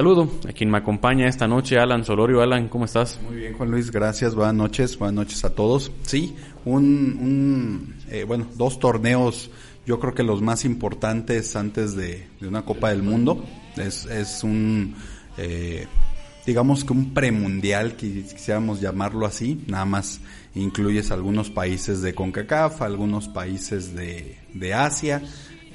Saludo a quien me acompaña esta noche, Alan Solorio. Alan, ¿cómo estás? Muy bien, Juan Luis, gracias. Buenas noches, buenas noches a todos. Sí, un, eh, bueno, dos torneos, yo creo que los más importantes antes de, una Copa del Mundo. Es, es un, eh, digamos que un premundial, quisiéramos llamarlo así. Nada más incluyes algunos países de CONCACAF, algunos países de, de Asia,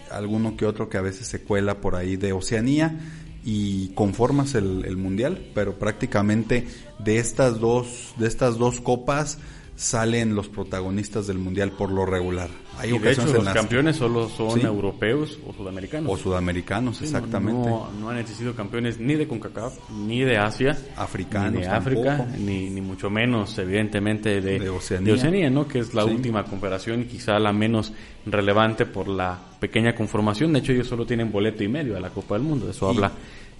alguno que otro que a veces se cuela por ahí de Oceanía y conformas el, mundial, pero prácticamente de estas dos, de estas dos copas salen los protagonistas del mundial por lo regular. Hay y de hecho los campeones solo son ¿Sí? europeos o sudamericanos. O sudamericanos, sí, exactamente. No, han existido campeones ni de CONCACAF, ni de Asia, africanos, ni de África, ni, ni, mucho menos, evidentemente, de, de, Oceanía. de Oceanía, ¿no? que es la sí. última confederación y quizá la menos relevante por la pequeña conformación. De hecho, ellos solo tienen boleto y medio a la Copa del Mundo. Eso y, habla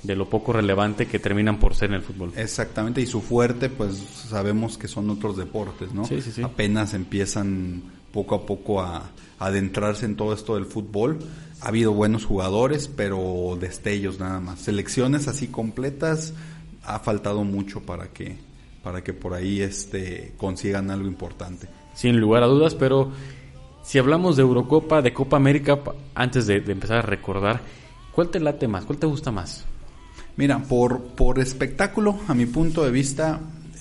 de lo poco relevante que terminan por ser en el fútbol. Exactamente, y su fuerte, pues sabemos que son otros deportes, ¿no? Sí, sí, sí. Apenas empiezan poco a poco a, a, adentrarse en todo esto del fútbol. Ha habido buenos jugadores, pero destellos nada más. Selecciones así completas ha faltado mucho para que para que por ahí este consigan algo importante. Sin lugar a dudas, pero si hablamos de Eurocopa, de Copa América, antes de, de empezar a recordar, ¿cuál te late más? ¿Cuál te gusta más? Mira, por, por espectáculo, a mi punto de vista,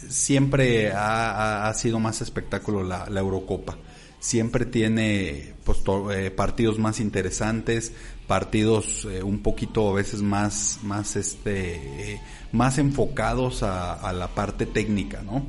siempre ha, ha sido más espectáculo la, la Eurocopa. Siempre tiene pues, eh, partidos más interesantes, partidos eh, un poquito a veces más, más, este, eh, más enfocados a, la parte técnica, ¿no?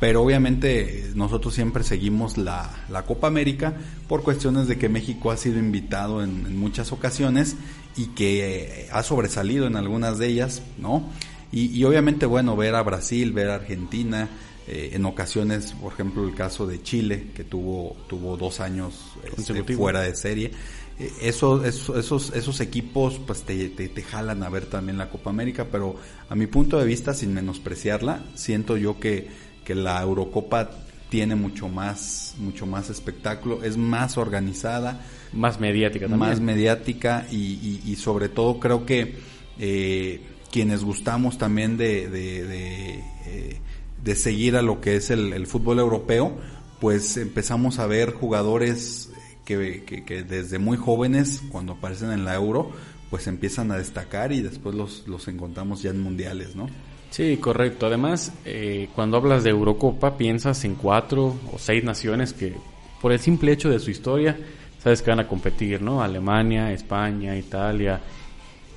Pero obviamente nosotros siempre seguimos la, la Copa América por cuestiones de que México ha sido invitado en, muchas ocasiones y que ha sobresalido en algunas de ellas, ¿no? Y, y obviamente, bueno, ver a Brasil, ver a Argentina, eh, en ocasiones, por ejemplo, el caso de Chile, que tuvo, tuvo dos años este, fuera de serie. Eh, eso, eso, esos, esos equipos pues te, te, te, jalan a ver también la Copa América, pero a mi punto de vista, sin menospreciarla, siento yo que, que la Eurocopa tiene mucho más, mucho más espectáculo, es más organizada. Más mediática también. Más mediática y, y, y sobre todo creo que eh, quienes gustamos también de, de, de, eh, de, seguir a lo que es el, el, fútbol europeo, pues empezamos a ver jugadores que, que, que, desde muy jóvenes, cuando aparecen en la Euro, pues empiezan a destacar y después los, los encontramos ya en mundiales, ¿no? Sí, correcto. Además, eh, cuando hablas de Eurocopa, piensas en cuatro o seis naciones que, por el simple hecho de su historia, sabes que van a competir, ¿no? Alemania, España, Italia.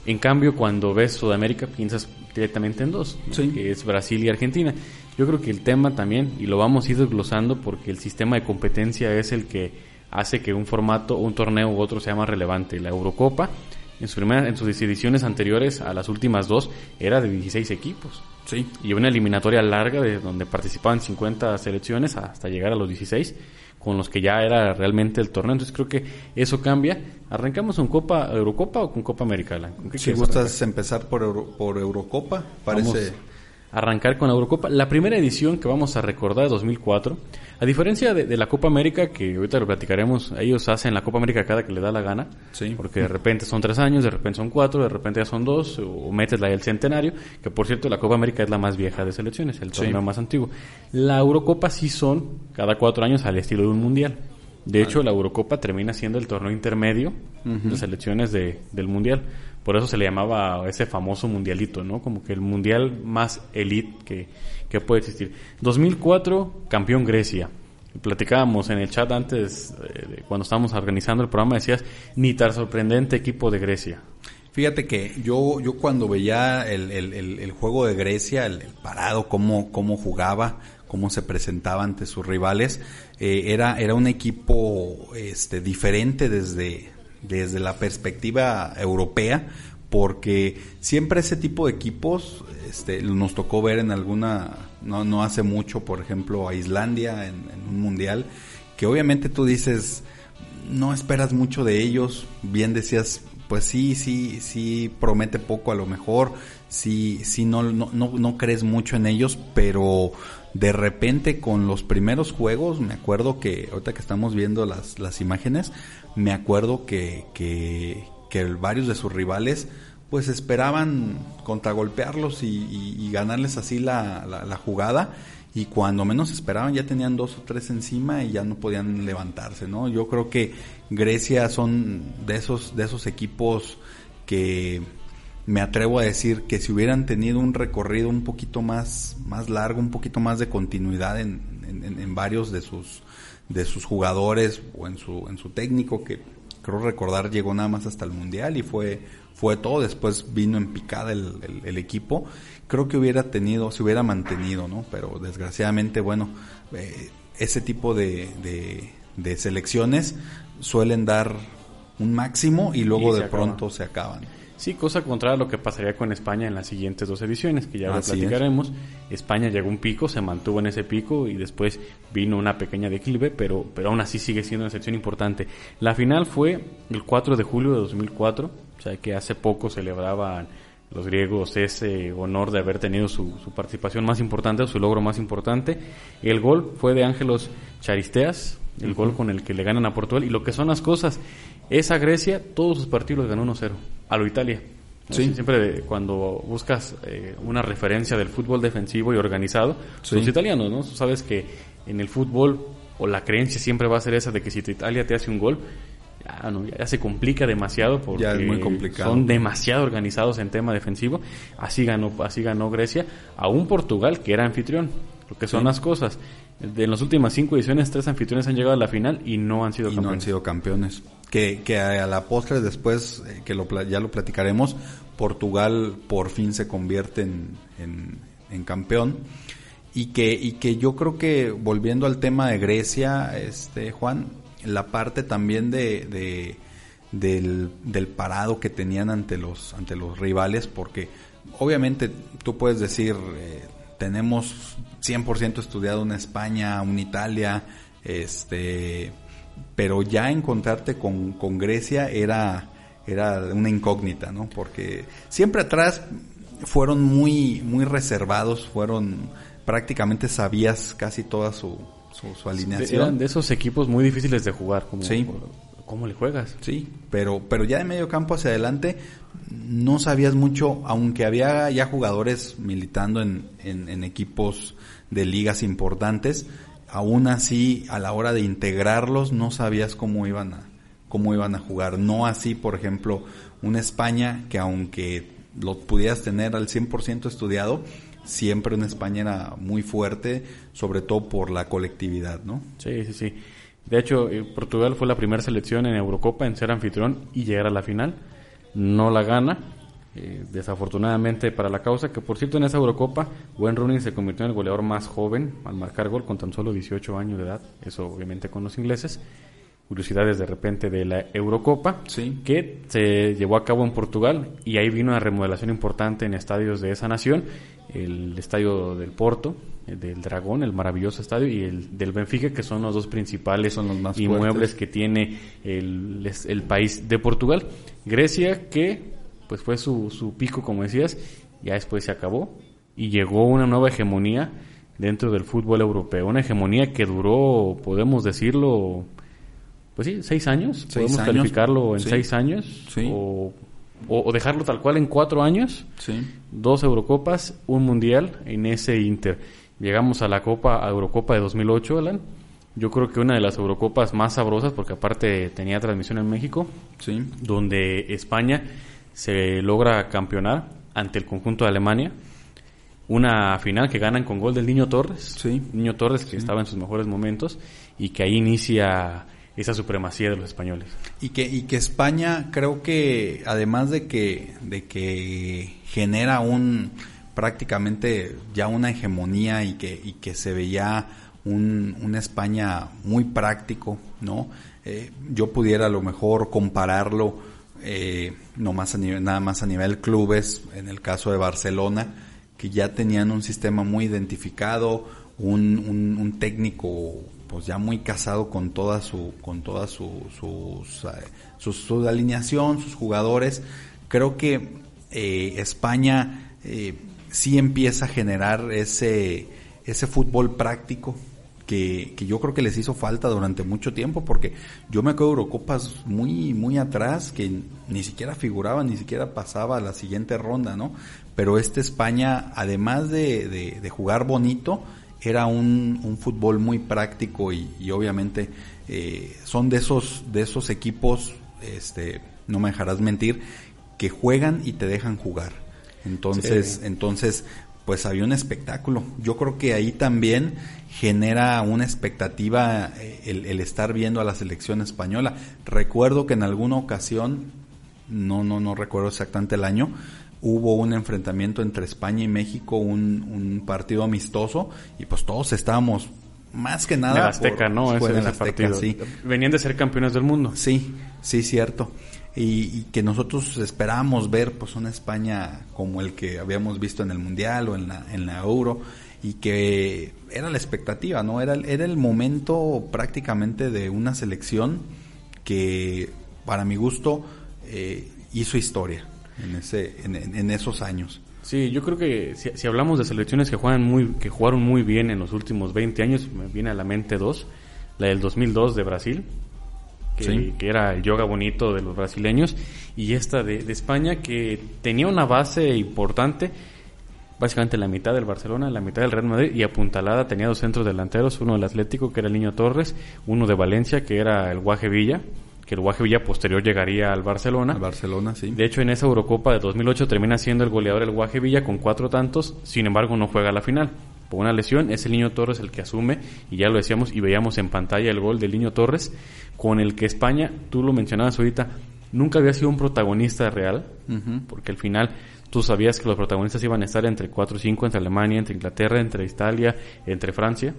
En cambio, cuando ves Sudamérica, piensas directamente en dos, ¿no? sí. que es Brasil y Argentina. Yo creo que el tema también, y lo vamos a ir desglosando porque el sistema de competencia es el que hace que un formato, un torneo u otro sea más relevante. La Eurocopa en, su primera, en sus ediciones anteriores a las últimas dos era de 16 equipos. Sí. Y una eliminatoria larga de donde participaban 50 selecciones hasta llegar a los 16 con los que ya era realmente el torneo. Entonces creo que eso cambia. ¿Arrancamos con Copa Eurocopa o con Copa qué si gustas arrancar? empezar por, Euro, por Eurocopa, parece... Vamos arrancar con la Eurocopa. La primera edición que vamos a recordar de 2004, a diferencia de, de, la Copa América, que ahorita lo platicaremos, ellos hacen la Copa América cada que le da la gana, sí. porque de repente son tres años, de repente son cuatro, de repente ya son dos, o metes la del centenario, que por cierto la Copa América es la más vieja de selecciones, el torneo sí. más antiguo. La Eurocopa sí son cada cuatro años al estilo de un mundial. De hecho, la Eurocopa termina siendo el torneo intermedio de selecciones de, del Mundial. Por eso se le llamaba ese famoso mundialito, ¿no? Como que el mundial más elite que, que puede existir. 2004, campeón Grecia. Platicábamos en el chat antes, eh, cuando estábamos organizando el programa, decías, ni tan sorprendente equipo de Grecia. Fíjate que yo, yo cuando veía el, el, juego de Grecia, el, parado, cómo, cómo jugaba, cómo se presentaba ante sus rivales, eh, era, era un equipo este, diferente desde, desde la perspectiva europea, porque siempre ese tipo de equipos este, nos tocó ver en alguna, no, no hace mucho, por ejemplo, a Islandia en, en un mundial, que obviamente tú dices, no esperas mucho de ellos, bien decías, pues sí, sí, sí promete poco a lo mejor, sí, sí no, no, no, crees mucho en ellos, pero de repente con los primeros juegos, me acuerdo que, ahorita que estamos viendo las, las imágenes, me acuerdo que, que, que varios de sus rivales pues esperaban contragolpearlos y, ganarles así la, la, jugada y cuando menos esperaban ya tenían dos o tres encima y ya no podían levantarse, ¿no? Yo creo que Grecia son de esos, de esos equipos que me atrevo a decir que si hubieran tenido un recorrido un poquito más, más largo, un poquito más de continuidad en, en, en varios de sus, de sus jugadores o en su, en su técnico que creo recordar llegó nada más hasta el mundial y fue fue todo. Después vino en picada el, el, equipo. Creo que hubiera tenido se hubiera mantenido no pero desgraciadamente bueno eh, ese tipo de, de, de, selecciones suelen dar un máximo y luego de pronto se acaban Sí, cosa contraria a lo que pasaría con España en las siguientes dos ediciones, que ya lo platicaremos. España llegó a un pico, se mantuvo en ese pico y después vino una pequeña declive, pero, pero aún así sigue siendo una sección importante. La final fue el 4 de julio de 2004, o sea que hace poco celebraban los griegos ese honor de haber tenido su, su participación más importante, su logro más importante. El gol fue de Ángelos Charisteas, el gol con el que le ganan a Portugal. Y lo que son las cosas, esa Grecia, todos sus partidos los ganó 1-0. A lo Italia. Sí. Siempre cuando buscas eh, una referencia del fútbol defensivo y organizado, son los italianos, ¿no? Tú sabes que en el fútbol, o la creencia siempre va a ser esa de que si Italia te hace un gol, ya, no, ya se complica demasiado porque son demasiado organizados en tema defensivo. Así ganó, así ganó Grecia, a un Portugal que era anfitrión. Lo que son las cosas. De las últimas cinco ediciones, tres anfitriones han llegado a la final y no han sido campeones. no han sido campeones. Que, a la postre después, eh, que lo, ya lo platicaremos, Portugal por fin se convierte en, en, campeón. Y que, y que yo creo que volviendo al tema de Grecia, este Juan, la parte también de, de del, del, parado que tenían ante los, ante los rivales, porque obviamente tú puedes decir, eh, tenemos 100% estudiado una España, una Italia, este, pero ya encontrarte con, con Grecia era, era una incógnita, ¿no? Porque siempre atrás fueron muy, muy reservados, fueron, prácticamente sabías casi toda su, su, alineación. Eran de esos equipos muy difíciles de jugar, como, sí. ¿Cómo le juegas? Sí, pero, pero ya de medio campo hacia adelante no sabías mucho, aunque había ya jugadores militando en, en, equipos de ligas importantes, aún así a la hora de integrarlos no sabías cómo iban a, cómo iban a jugar. No así, por ejemplo, una España que aunque lo pudieras tener al 100% estudiado, siempre una España era muy fuerte, sobre todo por la colectividad, ¿no? Sí, sí, sí. De hecho, eh, Portugal fue la primera selección en Eurocopa en ser anfitrión y llegar a la final. No la gana, eh, desafortunadamente para la causa, que por cierto en esa Eurocopa, Wayne Rooney se convirtió en el goleador más joven al marcar gol con tan solo 18 años de edad, eso obviamente con los ingleses. Curiosidades de repente de la Eurocopa, sí. que se llevó a cabo en Portugal y ahí vino una remodelación importante en estadios de esa nación, el estadio del Porto, del Dragón, el maravilloso estadio, y el del Benfica, que son los dos principales son los más inmuebles que tiene el, el, país de Portugal. Grecia, que pues fue su, su pico, como decías, ya después se acabó. Y llegó una nueva hegemonía dentro del fútbol europeo, una hegemonía que duró, podemos decirlo, pues sí, seis años, podemos calificarlo en seis años, o, o, dejarlo tal cual en cuatro años, dos Eurocopas, un Mundial en ese Inter. Llegamos a la Copa, a Eurocopa de 2008, Alan. yo creo que una de las Eurocopas más sabrosas, porque aparte tenía transmisión en México, Sí. donde España se logra campeonar ante el conjunto de Alemania. Una final que ganan con gol del Niño Torres. Sí. Niño Torres que estaba en sus mejores momentos y que ahí inicia esa supremacía de los españoles. Y que, y que España creo que además de que, de que genera un prácticamente ya una hegemonía y que, y que se veía un, una España muy práctico, ¿no? Eh, yo pudiera a lo mejor compararlo eh, no más a nivel, nada más a nivel clubes, en el caso de Barcelona, que ya tenían un sistema muy identificado, un, un, técnico pues ya muy casado con toda su con toda su, eh, su alineación sus jugadores. Creo que eh, España eh, sí empieza a generar ese ese fútbol práctico que, que yo creo que les hizo falta durante mucho tiempo porque yo me acuerdo de Eurocopas muy muy atrás que ni siquiera figuraba ni siquiera pasaba a la siguiente ronda no pero este España además de, de, de jugar bonito era un, un fútbol muy práctico y, y obviamente eh, son de esos de esos equipos este no me dejarás mentir que juegan y te dejan jugar. Entonces Sí. entonces pues había un espectáculo. Yo creo que ahí también genera una expectativa eh, el, el estar viendo a la selección española recuerdo que en alguna ocasión no no no recuerdo exactamente el año hubo un enfrentamiento entre España y México, un, un partido amistoso, y pues todos estábamos más que nada. En Azteca, por- ¿no? fue Ese, en ese Azteca, partido. sí. Venían de ser campeones del mundo. Sí, sí, cierto. Y, y que nosotros esperábamos ver pues una España como el que habíamos visto en el Mundial o en la, en la Euro y que era la expectativa, ¿no? Era, el- era el momento prácticamente de una selección que para mi gusto eh, hizo historia en, ese, en, en- en esos años. Sí, yo creo que si, si hablamos de selecciones que juegan muy que jugaron muy bien en los últimos 20 años, me viene a la mente dos, la del 2002 de Brasil, que, Sí. que era el yoga bonito de los brasileños, y esta de, de España que tenía una base importante, básicamente la mitad del Barcelona, la mitad del Real Madrid, y apuntalada tenía dos centros delanteros, uno del Atlético, que era el Niño Torres, uno de Valencia, que era el Guaje Villa, que el Guaje Villa posterior llegaría al Barcelona. Al Barcelona, sí. De hecho, en esa Eurocopa de 2008 termina siendo el goleador el Guaje Villa con cuatro tantos, sin embargo no juega la final. Por una lesión, es el Niño Torres el que asume, y ya lo decíamos y veíamos en pantalla el gol del Niño Torres, con el que España, tú lo mencionabas ahorita, nunca había sido un protagonista real, porque al final tú sabías que los protagonistas iban a estar entre 4 y 5, entre Alemania, entre Inglaterra, entre Italia, entre Francia.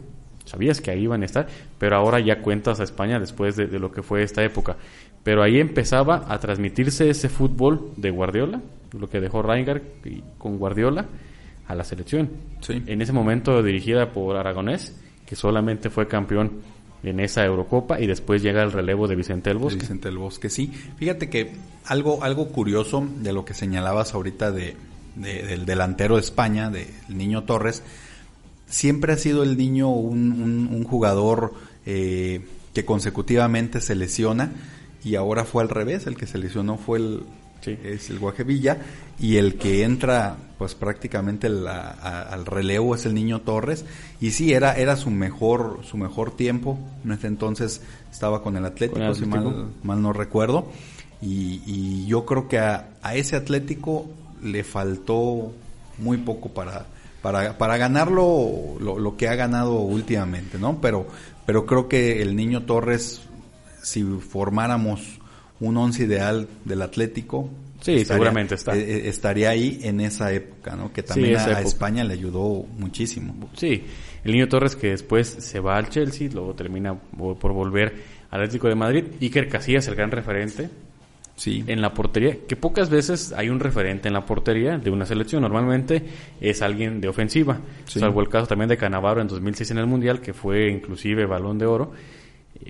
Sabías que ahí iban a estar, pero ahora ya cuentas a España después de, de lo que fue esta época. Pero ahí empezaba a transmitirse ese fútbol de Guardiola, lo que dejó Reingard y- con Guardiola a la selección. Sí. En ese momento dirigida por Aragonés, que solamente fue campeón en esa Eurocopa y después llega el relevo de Vicente del de Bosque. Vicente del Bosque, sí. Fíjate que algo, algo curioso de lo que señalabas ahorita de, de- del delantero de España, del niño Torres, siempre ha sido el niño un, un- un jugador eh, que consecutivamente se lesiona y ahora fue al revés, el que se lesionó fue el, Sí. es el Guajevilla y el que entra pues prácticamente la- a- al relevo es el niño Torres y sí era era su mejor su mejor tiempo en ese entonces estaba con el Atlético, Con el si mal, mal no recuerdo y, y yo creo que a, a ese Atlético le faltó muy poco para para, para ganar lo, lo, lo que ha ganado últimamente, ¿no? Pero, pero creo que el niño Torres, si formáramos un once ideal del Atlético, Sí, seguramente está. eh, eh, estaría ahí en esa época, ¿no? Que también a, época. España le ayudó muchísimo. Sí, el niño Torres que después se va al Chelsea, luego termina por volver al Atlético de Madrid. Iker Casillas, el gran referente Sí. en la portería, que pocas veces hay un referente en la portería de una selección. Normalmente es alguien de ofensiva, Sí. salvo el caso también de Canavaro en 2006 en el Mundial, que fue inclusive balón de oro.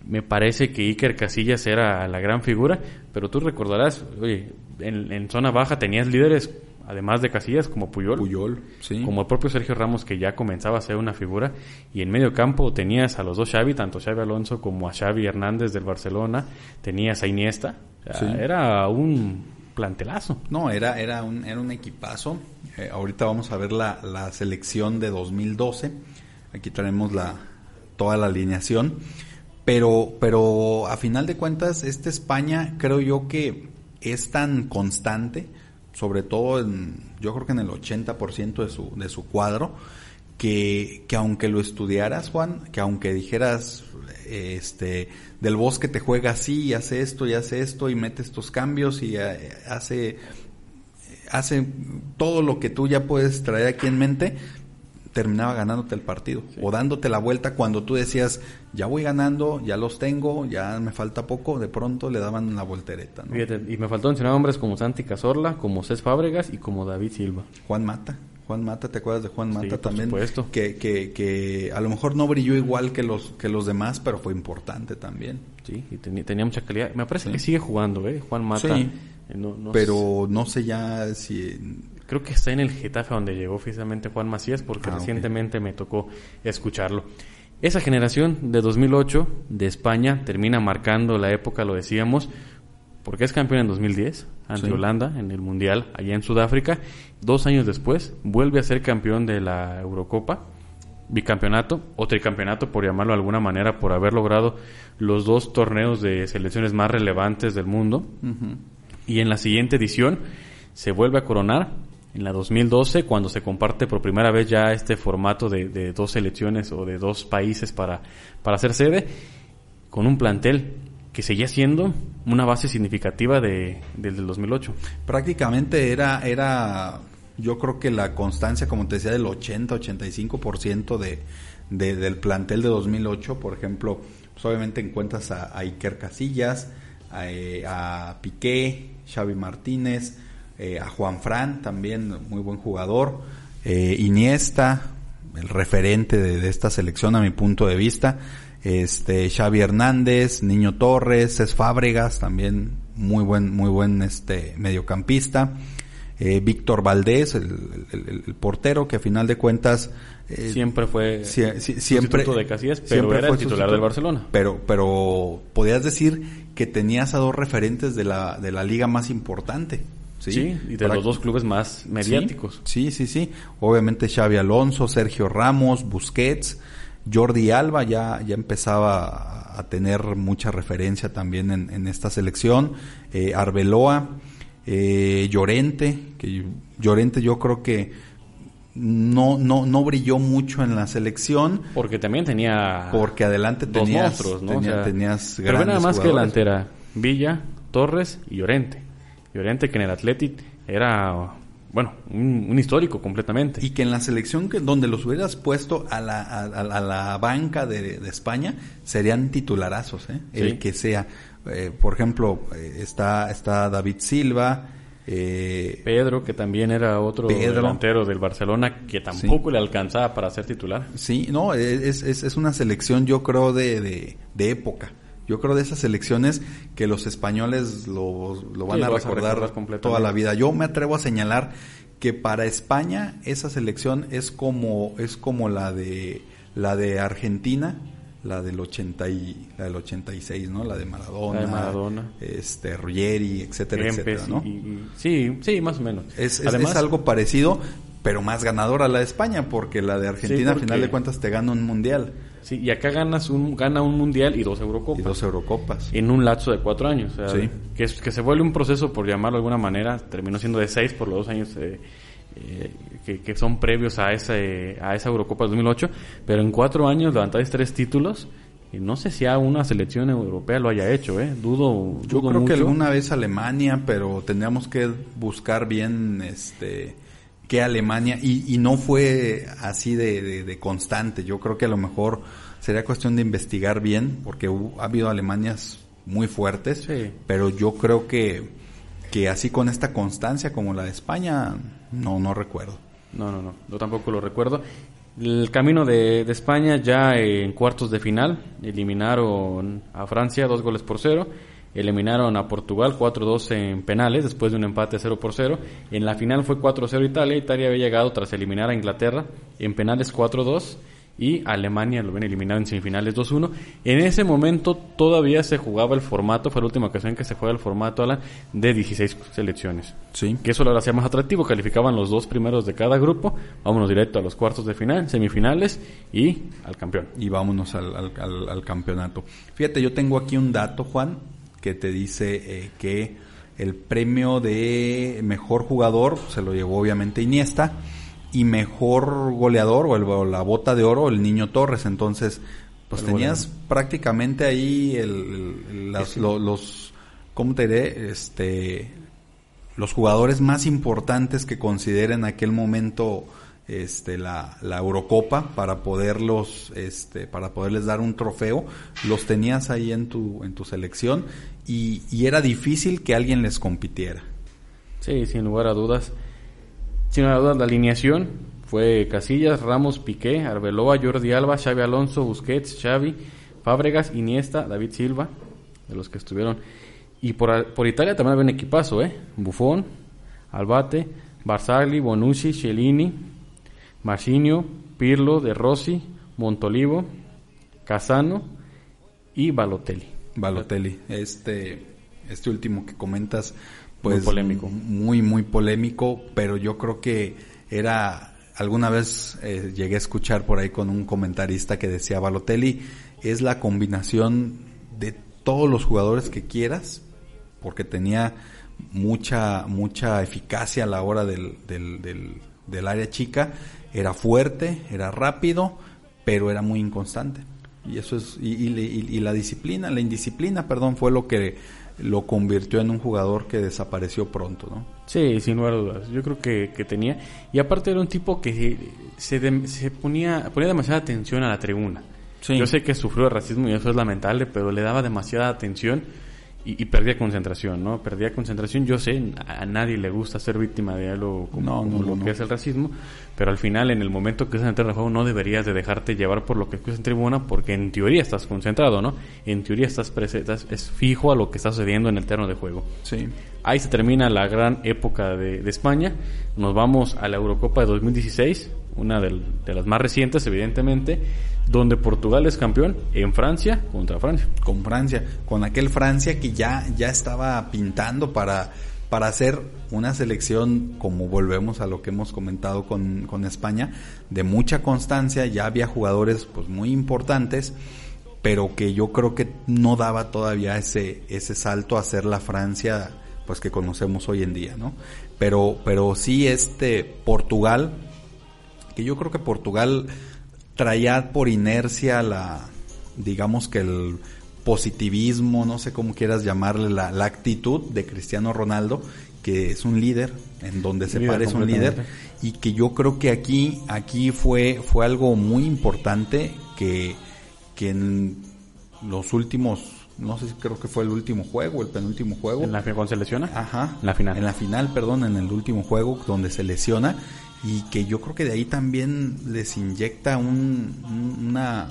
Me parece que Iker Casillas era la gran figura, pero tú recordarás, oye, en, en zona baja tenías líderes, además de Casillas, como Puyol, Puyol, sí. como el propio Sergio Ramos que ya comenzaba a ser una figura y en medio campo tenías a los dos Xavi, tanto Xavi Alonso como a Xavi Hernández del Barcelona, tenías a Iniesta, O sea, Sí. era un plantelazo. No, era, era, un, era un equipazo. Eh, ahorita vamos a ver la, la selección de 2012. Aquí tenemos la, toda la alineación. Pero, pero a final de cuentas, esta España creo yo que es tan constante, sobre todo en, yo creo que en el 80% de su, de su cuadro, que, que aunque lo estudiaras, Juan, que aunque dijeras, este, del bosque te juega así, y hace esto, y hace esto, y mete estos cambios, y eh, hace, hace todo lo que tú ya puedes traer aquí en mente, terminaba ganándote el partido o dándote la vuelta cuando tú decías ya voy ganando, ya los tengo, ya me falta poco, de pronto le daban la voltereta. y me faltó mencionar hombres como Santi Cazorla, como Cés Fábregas y como David Silva. Juan Mata. Juan Mata, ¿te acuerdas de Juan Mata sí, también? Por supuesto. Que, que, que a lo mejor no brilló igual que los, que los demás, pero fue importante también. Sí, y tenía, mucha calidad. Me parece que sigue jugando, ¿eh? Juan Mata. Sí, eh, pero no sé ya si... Creo que está en el Getafe donde llegó oficialmente Juan Macías porque ah, recientemente me tocó escucharlo. Esa generación de 2008 de España termina marcando la época, lo decíamos, porque es campeón en 2010 ante Holanda en el Mundial allá en Sudáfrica. Dos años después vuelve a ser campeón de la Eurocopa, bicampeonato o tricampeonato por llamarlo de alguna manera, por haber logrado los dos torneos de selecciones más relevantes del mundo. Y en la siguiente edición se vuelve a coronar en la 2012 cuando se comparte por primera vez ya este formato de, de dos selecciones o de dos países para, para hacer sede con un plantel que seguía siendo una base significativa de, del 2008. Prácticamente era, era, yo creo que la constancia, como te decía, del 80-85% de, de, del plantel de 2008. Por ejemplo, pues obviamente encuentras a, Iker Casillas, eh, a, Piqué, Xavi Martínez, eh, a Juan Fran, también muy buen jugador, eh, Iniesta, el referente de, de esta selección a mi punto de vista este Xavi Hernández, Niño Torres, Es Fábregas, también muy buen, muy buen este mediocampista. Eh, Víctor Valdés, el, portero, que a final de cuentas eh, siempre fue siempre de Casillas, pero era el titular del Barcelona. Pero, pero podías decir que tenías a dos referentes de la, de la liga más importante. Sí, y de los dos clubes más mediáticos. Sí, sí, sí. Obviamente Xavi Alonso, Sergio Ramos, Busquets. Jordi Alba ya, ya empezaba a tener mucha referencia también en, esta selección. Eh, Arbeloa, eh, Llorente, que Llorente yo creo que no, no, no brilló mucho en la selección. Porque también tenía. Porque adelante tenías, monstruos, ¿no? tenías pero nada más que delantera. Villa, Torres y Llorente. Llorente que en el Athletic era bueno, un, histórico completamente. Y que en la selección que, donde los hubieras puesto a la, a, la banca de, España serían titularazos, ¿eh? el que sea. Eh, por ejemplo, eh, está, está David Silva. Eh, Pedro, que también era otro delantero del Barcelona, que tampoco le alcanzaba para ser titular. Sí, no, es, es, es una selección yo creo de, de, de época. Yo creo de esas elecciones que los españoles lo, lo van a recordar toda la vida. Yo me atrevo a señalar que para España esa selección es como es como la de la de Argentina, la del 80 y la del 86, ¿no? La de Maradona, la de Maradona. este Ruggeri, etcétera, etcétera, ¿no? sí, sí, más o menos. Es, Además, es algo parecido, pero más ganadora la de España porque la de Argentina al final de cuentas te gana un mundial. Sí, y acá ganas un, gana un mundial y dos Eurocopas. Y dos Eurocopas. En un lapso de cuatro años. que, que se vuelve un proceso, por llamarlo de alguna manera, terminó siendo de seis por los dos años eh, eh, que, son previos a, ese, a esa Eurocopa de 2008. Pero en cuatro años levantáis tres títulos. Y no sé si a una selección europea lo haya hecho, ¿eh? Dudo, Yo creo que alguna vez Alemania, pero tendríamos que buscar bien este que Alemania, y, no fue así de, constante. Yo creo que a lo mejor sería cuestión de investigar bien, porque ha habido Alemanias muy fuertes, pero yo creo que, que así con esta constancia como la de España, no, no recuerdo. No, no, no, yo tampoco lo recuerdo. El camino de, de España ya en cuartos de final, eliminaron a Francia dos goles por cero eliminaron a Portugal 4-2 en penales después de un empate 0 por 0. En la final fue 4-0 Italia. Italia había llegado tras eliminar a Inglaterra en penales 4-2 y Alemania lo ven eliminado en semifinales 2-1. En ese momento todavía se jugaba el formato, fue la última ocasión que se juega el formato Alan, de 16 selecciones. Sí. Que eso lo hacía más atractivo, calificaban los dos primeros de cada grupo, vámonos directo a los cuartos de final, semifinales y al campeón. Y vámonos al, al- al- al campeonato. Fíjate, yo tengo aquí un dato, Juan, que te dice eh, que el premio de mejor jugador se lo llevó obviamente Iniesta y mejor goleador o, el- o la bota de oro el niño Torres. Entonces, pues El tenías prácticamente ahí el, las- lo- los, ¿cómo te diré? Este, los jugadores más importantes que consideren en aquel momento este la, la Eurocopa para poderlos este para poderles dar un trofeo los tenías ahí en tu en tu selección y, y era difícil que alguien les compitiera Sí, sin lugar a dudas. Sin lugar a dudas, la alineación fue Casillas, Ramos, Piqué, Arbeloa, Jordi Alba, Xavi Alonso, Busquets, Xavi, Fábregas, Iniesta, David Silva, de los que estuvieron. Y por, por Italia también había un equipazo, ¿eh? Buffon, Albate, Barzagli, Bonucci, Cellini, Marcinio, Pirlo, De Rossi, Montolivo, Casano y Balotelli. Balotelli este este último que comentas pues Muy polémico. muy muy polémico pero yo creo que era alguna vez eh, llegué a escuchar por ahí con un comentarista que decía Balotelli es la combinación de todos los jugadores que quieras porque tenía mucha mucha eficacia a la hora del, del, del, del área chica era fuerte era rápido pero era muy inconstante y eso es y, y- y- y la disciplina la indisciplina perdón fue lo que lo convirtió en un jugador que desapareció pronto no Sí, sin lugar a dudas. Yo creo que, que tenía. Y aparte era un tipo que se, de- se ponía, ponía demasiada atención a la tribuna. Sí. Yo sé que sufrió de racismo y eso es lamentable, pero le daba demasiada atención y, y perdía concentración, ¿no? Perdía concentración. Yo sé, a nadie le gusta ser víctima de algo como, No, como no, lo que es el racismo, pero al final, en el momento que estás en el terreno de juego, no deberías de dejarte llevar por lo que escuchas en tribuna, porque en teoría estás concentrado, ¿no? En teoría estás, estás es fijo a lo que está sucediendo en el terreno de juego. sí Ahí se termina la gran época de, de España. Nos vamos a la Eurocopa de 2016, una del- de las más recientes, evidentemente, donde Portugal es campeón en Francia contra Francia. con Francia, con aquel Francia que ya, ya estaba pintando para, para hacer una selección, como volvemos a lo que hemos comentado con, con España, de mucha constancia, ya había jugadores pues muy importantes, pero que yo creo que no daba todavía ese, ese salto a ser la Francia pues que conocemos hoy en día, ¿no? Pero, pero sí este Portugal, que yo creo que Portugal traía por inercia la, digamos que el positivismo, no sé cómo quieras llamarle, la, la actitud de Cristiano Ronaldo, que es un líder, en donde se parece un líder, y que yo creo que aquí, aquí fue, fue algo muy importante que, que en los últimos, no sé si creo que fue el último juego, el penúltimo juego, En la cuando se lesiona. Ajá. En la final. En la final, perdón, en el último juego donde se lesiona y que yo creo que de ahí también les inyecta un, un- una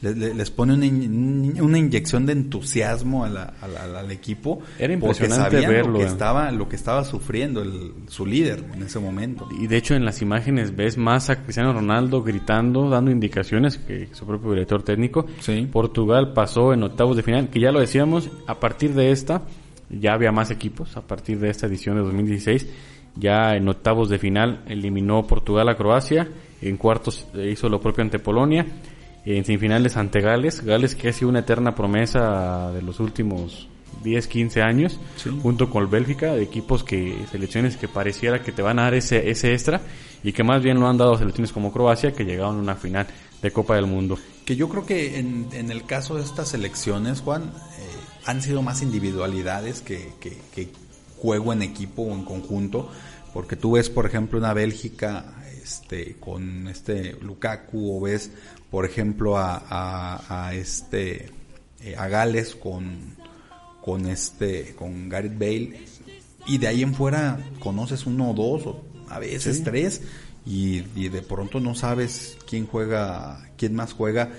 le- le- les pone una, in- una inyección de entusiasmo a la- a la- al equipo Era porque impresionante sabían verlo, lo que eh. estaba lo que estaba sufriendo el, su líder en ese momento Y de hecho en las imágenes ves más a Cristiano Ronaldo gritando, dando indicaciones que su propio director técnico. Sí. Portugal pasó en octavos de final, que ya lo decíamos, a partir de esta ya había más equipos, a partir de esta edición de 2016, ya en octavos de final eliminó Portugal a Croacia, en cuartos hizo lo propio ante Polonia, en semifinales ante Gales, Gales que ha sido una eterna promesa de los últimos 10, 15 años, Sí. junto con Bélgica, de equipos que, selecciones que pareciera que te van a dar ese, ese extra y que más bien lo han dado selecciones como Croacia que llegaron a una final de Copa del Mundo. que yo creo que en, en el caso de estas selecciones, Juan, eh, han sido más individualidades que, que- que juego en equipo o en conjunto, porque tú ves, por ejemplo, una Bélgica este, con este Lukaku, o ves, por ejemplo, a, a- a este eh, a Gales con, con este con Gareth Bale, y de ahí en fuera conoces uno o dos, o a veces tres, y, y de pronto no sabes quién juega, quién más juega,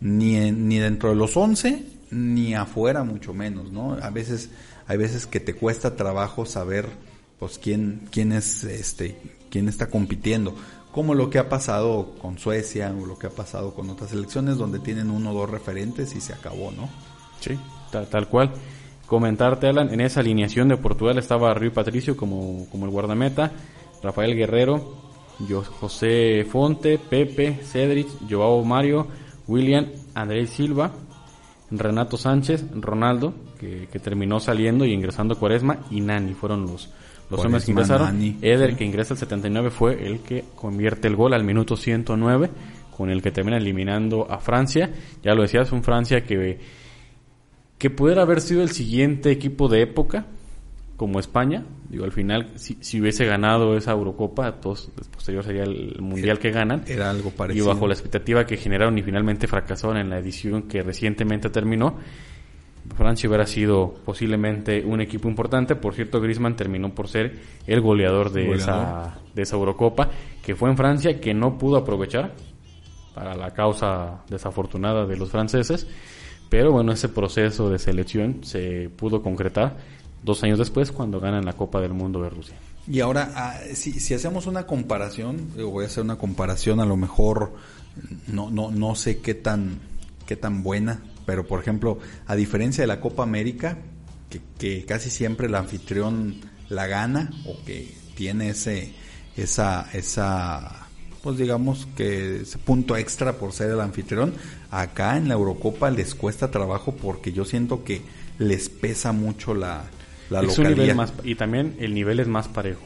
ni, en- ni dentro de los 11, ni afuera mucho menos, ¿no? A veces, hay veces que te cuesta trabajo saber, pues, quién, quién es, este, quién está compitiendo. como lo que ha pasado con Suecia o lo que ha pasado con otras selecciones donde tienen uno o dos referentes y se acabó, ¿no? Sí, tal, cual. Comentarte, Alan, en esa alineación de Portugal estaba Rui Patricio como, como el guardameta, Rafael Guerrero, José Fonte, Pepe, Cedric, Joao Mario, William, Andrés Silva, Renato Sánchez, Ronaldo, que, terminó saliendo y ingresando Cuaresma, y Nani fueron los, los hombres que ingresaron. Eder, que ingresa al 79, fue el que convierte el gol al minuto 109, con el que termina eliminando a Francia. Ya lo decías, un Francia que, que pudiera haber sido el siguiente equipo de época, como España. Digo, al final, si, si hubiese ganado esa Eurocopa, todos, posterior sería el Mundial que ganan. Era algo parecido. Y bajo la expectativa que generaron y finalmente fracasaron en la edición que recientemente terminó, Francia hubiera sido posiblemente un equipo importante. Por cierto, Griezmann terminó por ser el goleador de, Esa, de esa Eurocopa, que fue en Francia, que no pudo aprovechar para la causa desafortunada de los franceses. Pero bueno, ese proceso de selección se pudo concretar dos años después cuando ganan la Copa del Mundo de Rusia. Y ahora, ah, si, si hacemos una comparación, voy a hacer una comparación a lo mejor, no, no, no sé qué tan, qué tan buena, pero por ejemplo, a diferencia de la Copa América, que, que casi siempre el anfitrión la gana o que tiene ese, esa, esa, pues digamos que ese punto extra por ser el anfitrión, acá en la Eurocopa les cuesta trabajo porque yo siento que les pesa mucho la, y también el nivel es más parejo.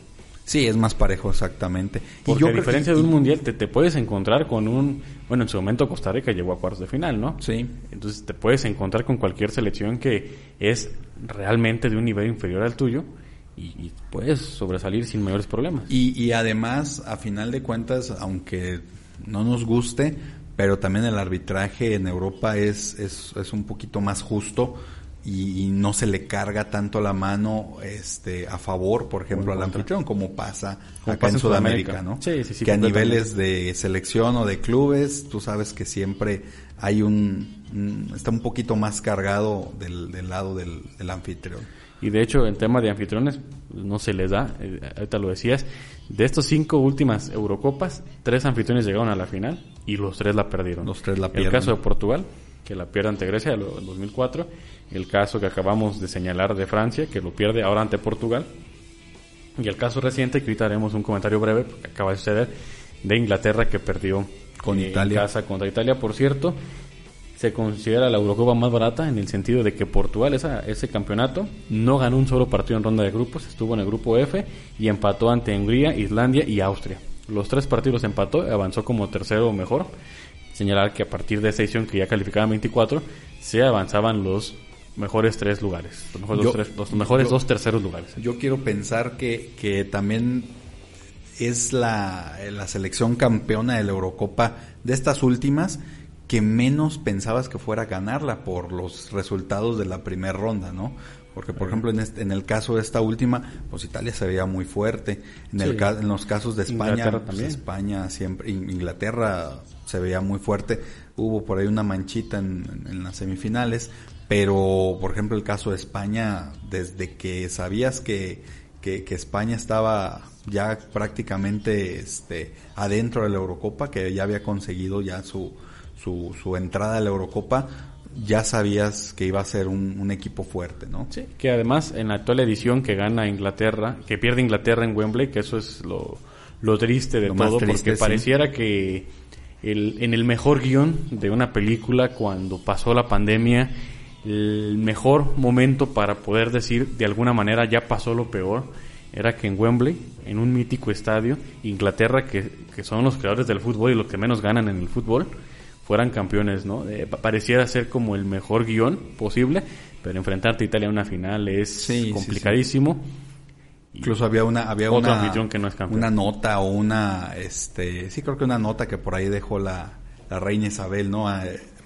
Sí, es más parejo, exactamente. Porque y a diferencia de un mundial, te, te, puedes encontrar con un. Bueno, en su momento Costa Rica llegó a cuartos de final, ¿no? Sí. Entonces te puedes encontrar con cualquier selección que es realmente de un nivel inferior al tuyo y, puedes sobresalir sin mayores problemas. Y, y además, a final de cuentas, aunque no nos guste, pero también el arbitraje en Europa es, es, es un poquito más justo y, no se le carga tanto la mano este a favor, por ejemplo, al anfitrión, como pasa acá en Sudamérica, ¿no? Sí, sí, sí, que a niveles de selección o de clubes, tú sabes que siempre hay un, está un poquito más cargado del, del lado del, anfitrión. Y de hecho, en tema de anfitriones, no se les da, eh, ahorita lo decías, de estos cinco últimas Eurocopas, tres anfitriones llegaron a la final y los tres la perdieron. Los tres la perdieron. El caso de Portugal, que la pierde ante Grecia en 2004, el caso que acabamos de señalar de Francia, que lo pierde ahora ante Portugal, y el caso reciente, que ahorita haremos un comentario breve, porque acaba de suceder, de Inglaterra que perdió con eh, Italia. casa contra Italia, por cierto, se considera la Eurocopa más barata en el sentido de que Portugal esa, ese campeonato no ganó un solo partido en ronda de grupos, estuvo en el grupo F y empató ante Hungría, Islandia y Austria. Los tres partidos empató, avanzó como tercero mejor señalar que a partir de esa edición que ya calificaba 24, se avanzaban los mejores tres lugares, los mejores, dos, tres, los mejores dos terceros lugares. Yo quiero pensar que, que también es la, la selección campeona de la Eurocopa de estas últimas que menos pensabas que fuera a ganarla por los resultados de la primera ronda, ¿no? Porque, por ejemplo, en, este, en el caso de esta última, pues Italia se veía muy fuerte. En, el, en los casos de España, pues, España siempre, Inglaterra se veía muy fuerte. Hubo por ahí una manchita en, las semifinales, pero, por ejemplo, el caso de España, desde que sabías que, que, España estaba ya prácticamente este, adentro de la Eurocopa, que ya había conseguido ya su, su, su entrada a la Eurocopa, ya sabías que iba a ser un, equipo fuerte, ¿no? Sí, que además en la actual edición que gana Inglaterra, que pierde Inglaterra en Wembley, que eso es lo, lo triste de todo, porque pareciera que el, en el mejor guion de una película, cuando pasó la pandemia, el mejor momento para poder decir de alguna manera ya pasó lo peor, era que en Wembley, en un mítico estadio, Inglaterra, que, que son los creadores del fútbol y los que menos ganan en el fútbol, fueran campeones, ¿no? Eh, pareciera ser como el mejor guion posible, pero enfrentarte a Italia en una final es complicadísimo. Incluso había una había una, que no es una nota o una este sí creo que una nota que por ahí dejó la, la reina Isabel, ¿no?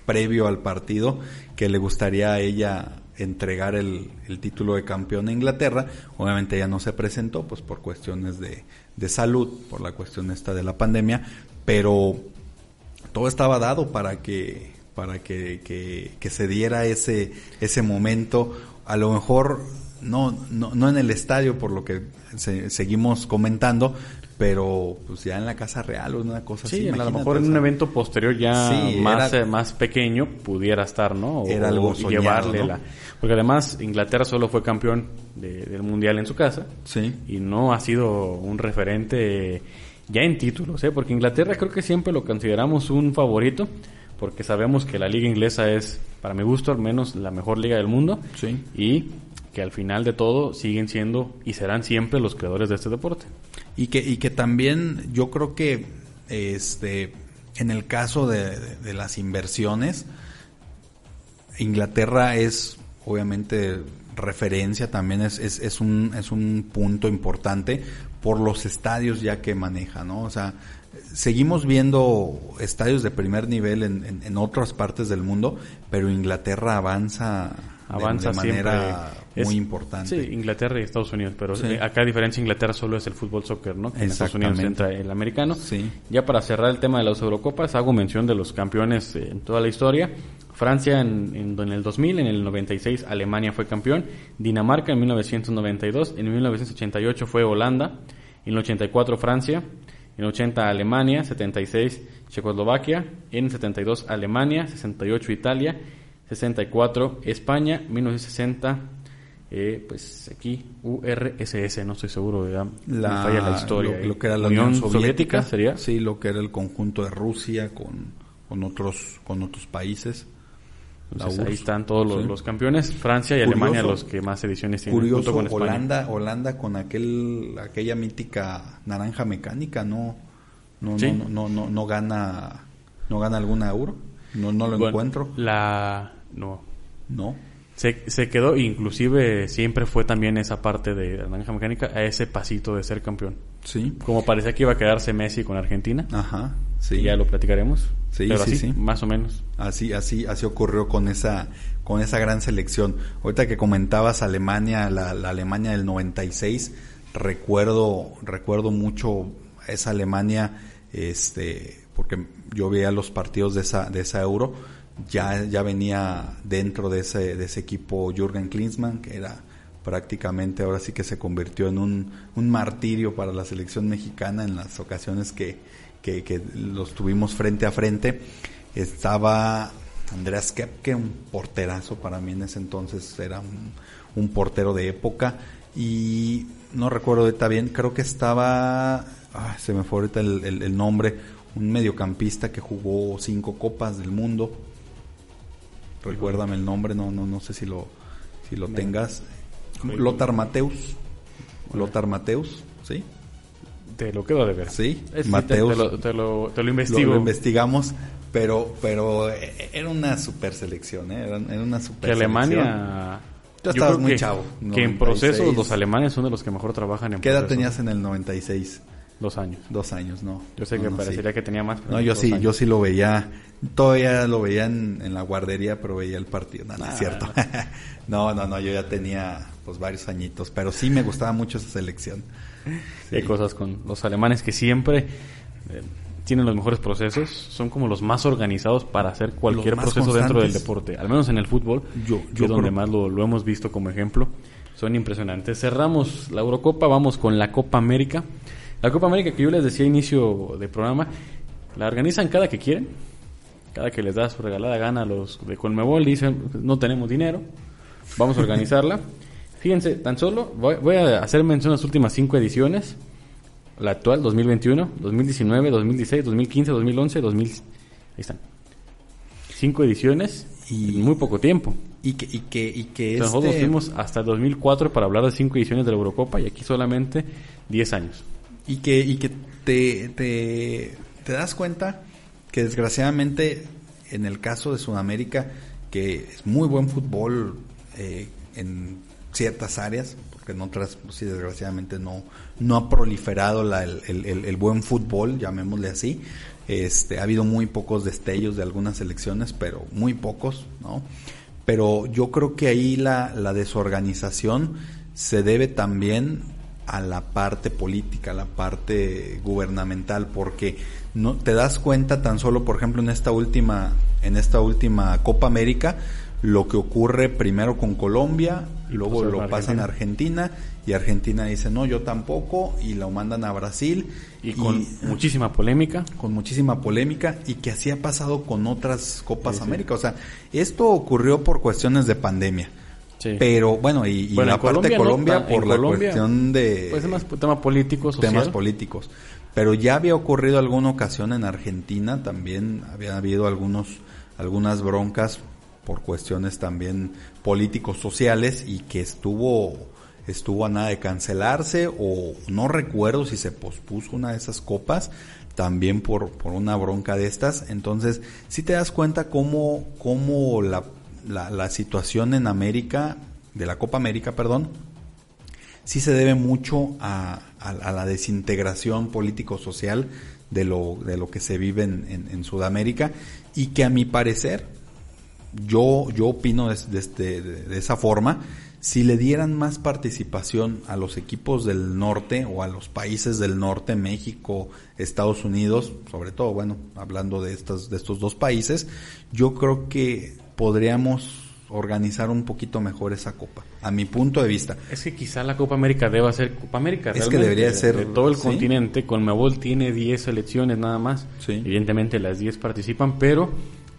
previo al partido que le gustaría a ella entregar el, el, título de campeón a Inglaterra. Obviamente ella no se presentó, pues por cuestiones de, de salud, por la cuestión esta de la pandemia, pero todo estaba dado para que para que, que, se diera ese ese momento a lo mejor no no, no en el estadio por lo que seguimos comentando pero pues ya en la casa real o una cosa Sí, así. a lo mejor en un evento posterior ya Sí, más, era- eh, más pequeño pudiera estar, ¿no? O, Era algo soñado, llevarle ¿no? la... Porque además Inglaterra solo fue campeón de- del Mundial en su casa Sí. y no ha sido un referente ya en títulos, ¿eh? Porque Inglaterra creo que siempre lo consideramos un favorito porque sabemos que la liga inglesa es, para mi gusto al menos, la mejor liga del mundo Sí. y que al final de todo siguen siendo y serán siempre los creadores de este deporte. Y que, y que también yo creo que este en el caso de, de- de las inversiones, Inglaterra es obviamente referencia, también es, es, es un, es un punto importante por los estadios ya que maneja, ¿no? O sea, seguimos viendo estadios de primer nivel en, en, en otras partes del mundo, pero Inglaterra avanza, Avanza de, manera siempre. muy Es- importante. Sí, Inglaterra y Estados Unidos, pero Sí. eh, acá a diferencia Inglaterra solo es el fútbol soccer, ¿no? En Estados Unidos entra el americano. Sí. Ya para cerrar el tema de las Eurocopas, hago mención de los campeones eh, en toda la historia. Francia en, en, en el 2000, en el 96 Alemania fue campeón, Dinamarca en 1992, en 1988 fue Holanda, en el 84 Francia, en el 80 Alemania, 76 Checoslovaquia, en el 72 Alemania, 68 Italia, 64 España, 1960 eh, pues aquí URSS, no estoy seguro, me la, falla la historia. Lo, lo que era la Unión, Soviética, sería. Sí, lo que era el conjunto de Rusia con, con otros con otros países. Entonces, ahí están todos los, Sí. los campeones. Francia y Curioso- Alemania los que más ediciones tienen. Curioso, junto con. Holanda, Holanda con aquel aquella mítica naranja mecánica no no, Sí. no, no, no, no gana no gana alguna euro. No no lo Bueno, encuentro. La... No. No. Se, se quedó, inclusive siempre fue también esa parte de la naranja mecánica, a ese pasito de ser campeón. Sí. Como parecía que iba a quedarse Messi con Argentina. Ajá. Sí. Ya lo platicaremos. Sí, pero sí, así, sí. más o menos. Así, así, así ocurrió con esa, con esa gran selección. Ahorita que comentabas Alemania, la, la Alemania del 96, recuerdo, recuerdo mucho esa Alemania, este, porque yo veía los partidos de esa, de esa Euro, ya, ya venía dentro de ese, de ese equipo Jürgen Klinsmann, que era prácticamente ahora sí que se convirtió en un, un martirio para la selección mexicana en las ocasiones que, que, los tuvimos frente a frente. Estaba Andreas Kepke, un porterazo para mí en ese entonces, era un, portero de época. Y no recuerdo ahorita bien, creo que estaba, ay, se me fue ahorita el- el nombre, un mediocampista que jugó cinco copas del mundo. Recuérdame el nombre, no, no, no sé si lo, si lo tengas. Lothar Mateus. Lothar Mateus, ¿sí? Te lo quedo de ver. Sí, te- Mateus. Te, lo, te, lo, te lo Lo, investigo. lo investigamos, pero, pero eh, era una super selección, ¿eh? Era, era una super que selección. Alemania... Yo estabas muy que, chavo, Que en 96. procesos los alemanes son de los que mejor trabajan en ¿Qué edad procesos. tenías en el 96? Dos años. Dos años, ¿no? Yo sé No, que no, parecería sí. que tenía más. pero No, yo sí, años. yo sí lo veía, todavía lo veía en, en la guardería, pero veía el partido, no, no es cierto. no, no, no, yo ya tenía pues varios añitos, pero sí me gustaba mucho esa selección. Sí. Hay cosas con los alemanes que siempre eh, tienen los mejores procesos, son como los más organizados para hacer cualquier proceso dentro del deporte, al menos en el fútbol, Yo- que yo es donde más lo, lo hemos visto como ejemplo. Son impresionantes. Cerramos la Eurocopa, vamos con la Copa América. La Copa América que yo les decía a inicio de programa, la organizan cada que quieren, cada que les da su regalada gana a los de Conmebol, dicen, no tenemos dinero, vamos a organizarla. Fíjense, tan solo voy, voy a hacer mención a las últimas cinco ediciones. La actual, 2021, 2019, 2016, 2015, 2011, 2000... Ahí están. Cinco ediciones Y- en muy poco tiempo. Y que, y que, y que Nosotros este- fuimos hasta el 2004 para hablar de cinco ediciones de la Eurocopa y aquí solamente 10 años. Y que, y que te, te, te das cuenta que desgraciadamente en el caso de Sudamérica, que es muy buen fútbol eh, en ciertas áreas, porque en otras, pues sí, desgraciadamente no, no ha proliferado la- el, el- el- buen fútbol, llamémosle así. Este, ha habido muy pocos destellos de algunas selecciones, pero muy pocos, ¿no? Pero yo creo que ahí la, la desorganización se debe también a la parte política, a la parte gubernamental, porque no te das cuenta tan solo, por ejemplo, en esta última, en esta última Copa América, lo que ocurre primero con Colombia, Y luego lo a pasan a Argentina. Argentina y Argentina dice no, yo tampoco y lo mandan a Brasil Y con muchísima polémica. con muchísima polémica y que así ha pasado con otras Copas Sí, sí. América. O sea, esto ocurrió por cuestiones de pandemia. Sí. Pero bueno, y, y Bueno, la parte de Colombia no por la Colombia, cuestión de Pues es más tema político, social. temas políticos. Pero ya había ocurrido alguna ocasión en Argentina, también había habido algunos, algunas broncas por cuestiones también políticos sociales y que estuvo, estuvo a nada de cancelarse o no recuerdo si se pospuso una de esas copas también por, por una bronca de estas. Entonces, si te das cuenta cómo, cómo la, la, situación en América, de la Copa América, perdón, sí se debe mucho a, la desintegración político-social de lo, de lo que se vive en, Sudamérica y que a mi parecer, yo, yo opino de, de este- de- de esa forma, si le dieran más participación a los equipos del norte o a los países del norte, México, Estados Unidos, sobre todo, bueno, hablando de estos, de estos dos países, yo creo que podríamos organizar un poquito mejor esa copa, a mi punto de vista. Es que quizá la Copa América deba ser Copa América. Es que debería de- ser, De todo el ¿sí? continente. Conmebol tiene 10 selecciones nada más. Sí. Evidentemente las 10 participan, pero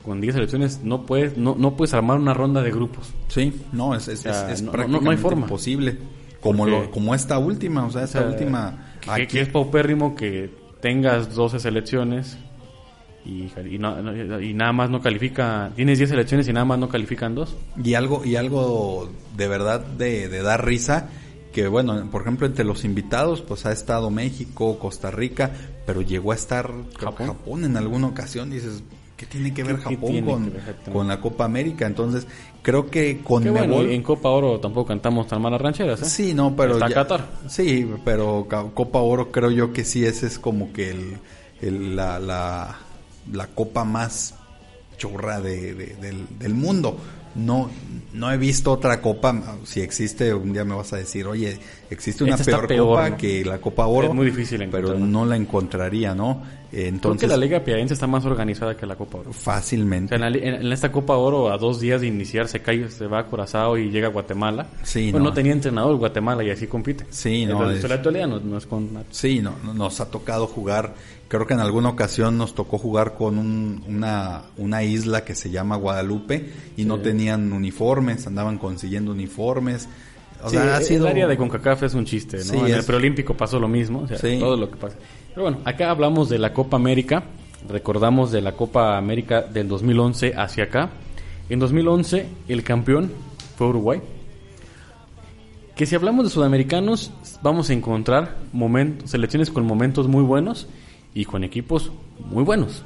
con 10 selecciones no puedes, no, no puedes armar una ronda de grupos. Sí, no, es, es, O sea, es- es no- no hay prácticamente forma. imposible. Como, Porque- lo, como esta última, o sea, esta O sea, última... que, aquí- que es paupérrimo que tengas 12 selecciones y, y, no- y nada más no califica. Tienes 10 selecciones y nada más no califican dos. Y algo, y algo de verdad de, de dar risa, que bueno, por ejemplo, entre los invitados, pues ha estado México, Costa Rica, pero llegó a estar Japón. Japón. en alguna ocasión, dices, ¿qué tiene que ver ¿Qué- qué Japón con, que ver exactamente? con la Copa América? Entonces, creo que con bueno, en Copa Oro tampoco cantamos tan malas rancheras. ¿eh? Sí, no, pero Está ya- Qatar. Sí, pero Copa Oro creo yo que sí ese es como que el, el- la, la, la copa más churra de, de- del, del mundo. No, no he visto otra copa. Si existe, un día me vas a decir, oye, existe una Esta peor, peor, copa ¿no? que la Copa Oro. Es muy difícil pero no la encontraría, ¿no? Eh, Creo Entonces, que la Liga Piadense está más organizada que la Copa Oro. O fácilmente. sea, en, la en- en esta Copa Oro, a dos días de iniciar, se cae, se va a Curazao y llega a Guatemala. Sí, Bueno, no. no tenía entrenador Guatemala y así compite. Sí, no, Entonces, es- la actualidad no, no es con... Sí, no, no- nos ha tocado jugar, creo que en alguna ocasión nos tocó jugar con un- una, una isla que se llama Guadalupe y no tenían uniformes, andaban consiguiendo uniformes. O Sí, sea, ha el sido... área de CONCACAF es un chiste, ¿no? Sí, en el preolímpico pasó lo mismo, o sea, Sí. todo lo que pasa. Pero bueno, acá hablamos de la Copa América, recordamos de la Copa América del 2011 hacia acá. En 2011 el campeón fue Uruguay. Que si hablamos de sudamericanos, vamos a encontrar selecciones con momentos muy buenos y con equipos muy buenos.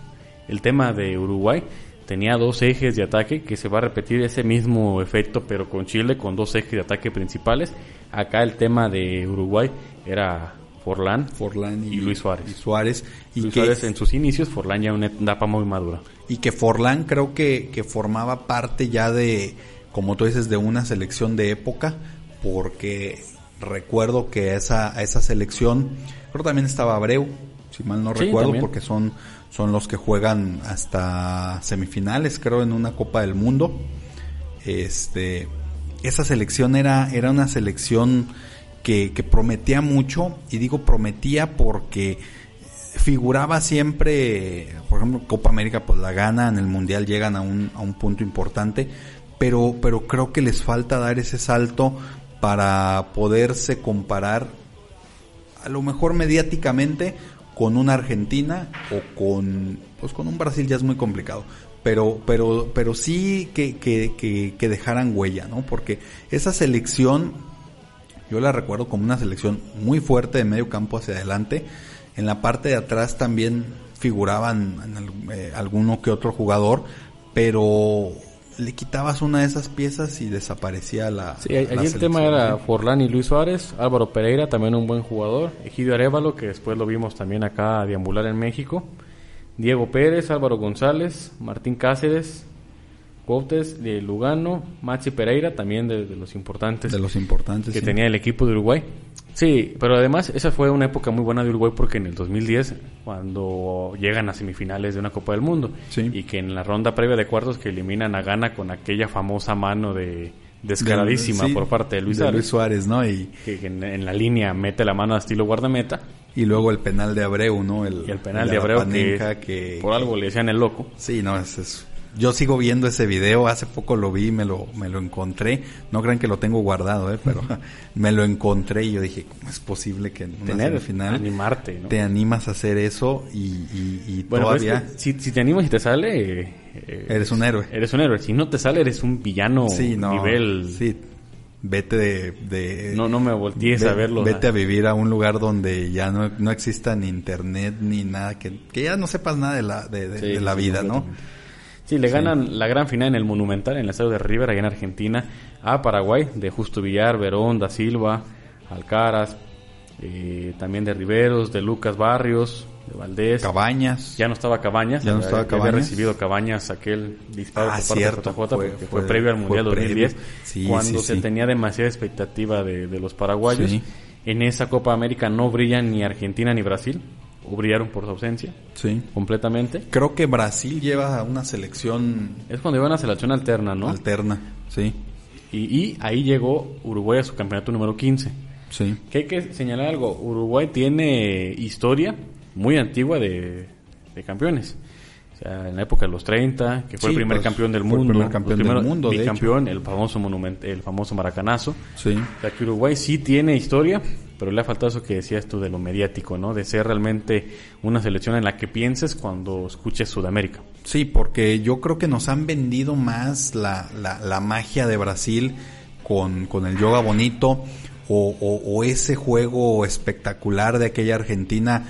El tema de Uruguay tenía dos ejes de ataque que se va a repetir ese mismo efecto pero con Chile con dos ejes de ataque principales. Acá el tema de Uruguay era Forlán, Forlán y, y Luis Suárez. y Suárez. Y Luis que, Suárez en sus inicios, Forlán ya una etapa muy madura. y que Forlán creo que, que formaba parte ya de, como tú dices, de una selección de época, porque recuerdo que esa, a esa selección, creo que también estaba Abreu, si mal no Sí, recuerdo, también. porque son, son los que juegan hasta semifinales, creo, en una Copa del Mundo. Este, esa selección era, era una selección que, prometía mucho, y digo prometía porque figuraba siempre, por ejemplo, Copa América pues la gana, en el Mundial llegan a un, a un punto importante, pero, pero creo que les falta dar ese salto para poderse comparar a lo mejor mediáticamente con una Argentina o con pues con un Brasil ya es muy complicado pero pero pero sí que, que dejaran huella no porque esa selección yo la recuerdo como una selección muy fuerte de medio campo hacia adelante en la parte de atrás también figuraban en eh, alguno que otro jugador pero le quitabas una de esas piezas y desaparecía la Sí, la allí el tema era. Forlán y Luis Suárez, Álvaro Pereira, también un buen jugador, Egidio Arevalo, que después lo vimos también acá a deambular en México, Diego Pérez, Álvaro González, Martín Cáceres, Cuautes de Lugano, Maxi Pereira, también de, de los importantes de los importantes que sí. tenía el equipo de Uruguay. Sí, pero además esa fue una época muy buena de Uruguay porque en el 2010, cuando llegan a semifinales de una Copa del Mundo, Sí. y que en la ronda previa de cuartos que eliminan a Ghana con aquella famosa mano de descaradísima Sí, por parte de Luis de Suárez, Luis Suárez, ¿no? Y, que en, en la línea mete la mano a estilo guardameta, y luego el penal de Abreu, ¿no? El, y el penal el de Abreu que, por algo le decían el loco. Sí, no, es, es- Yo sigo viendo ese video, hace poco lo vi, me lo, me lo encontré. No crean que lo tengo guardado, ¿eh? Pero me lo encontré y yo dije, ¿cómo es posible que en Tener, final animarte, ¿no? te animas a hacer eso y, y, y Bueno, pues todavía es que si, si te animas y te sale, eh, eres un héroe? eres un héroe. Si no te sale, eres un villano Sí, no. nivel... Sí, vete de... de- No, no me voltees ve- a verlo. Vete a vivir a un lugar donde ya no, no exista ni internet ni nada, que, que ya no sepas nada de la, de, de- Sí, de la vida, ¿no? Sí, le ganan la gran final en el Monumental, en el estadio de River, allá en Argentina, a Paraguay, de Justo Villar, Verón, Da Silva, Alcaraz, eh, también de Riveros, de Lucas Barrios, de Valdés. Cabañas. Ya no estaba Cabañas, Ya no había- estaba había Cabañas. recibido Cabañas aquel disparo Ah, por parte cierto, de JJ, fue- porque fue- fue, previo al Mundial previo. 2010, Sí, cuando sí, se sí. tenía demasiada expectativa de, de los paraguayos. En esa Copa América no brillan ni Argentina ni Brasil, o brillaron por su ausencia Sí. completamente. Creo que Brasil lleva una selección Es cuando iban a selección alterna, ¿no? alterna. Sí, Y, y ahí llegó Uruguay a su campeonato número 15. sí. Que hay que señalar algo, Uruguay tiene historia muy antigua de, de campeones. O sea, en la época de los 30, que fue Sí, el primer pues, campeón del fue el mundo. primer campeón del mundo, de bicampeón, el famoso monument, el famoso maracanazo. Sí. O sea, que Uruguay sí tiene historia, pero le ha faltado eso que decías tú de lo mediático, ¿no? De ser realmente una selección en la que pienses cuando escuches Sudamérica. Sí, porque yo creo que nos han vendido más la, la, magia de Brasil con, con el yoga bonito o, ese juego espectacular de aquella Argentina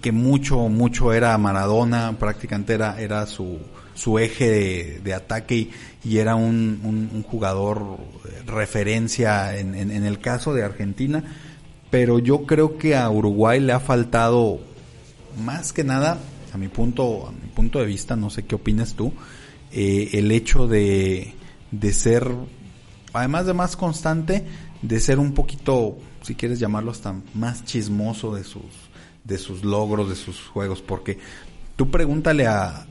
que mucho, mucho era Maradona, prácticamente era, era su, su eje de, ataque y, era un, jugador referencia en, en- en el caso de Argentina. Pero yo creo que a Uruguay le ha faltado más que nada, a mi punto, a mi punto de vista, no sé qué opinas tú, eh, el hecho de, de ser, además de más constante, de ser un poquito, si quieres llamarlo hasta más chismoso de sus, de sus logros, de sus juegos, porque tú pregúntale a,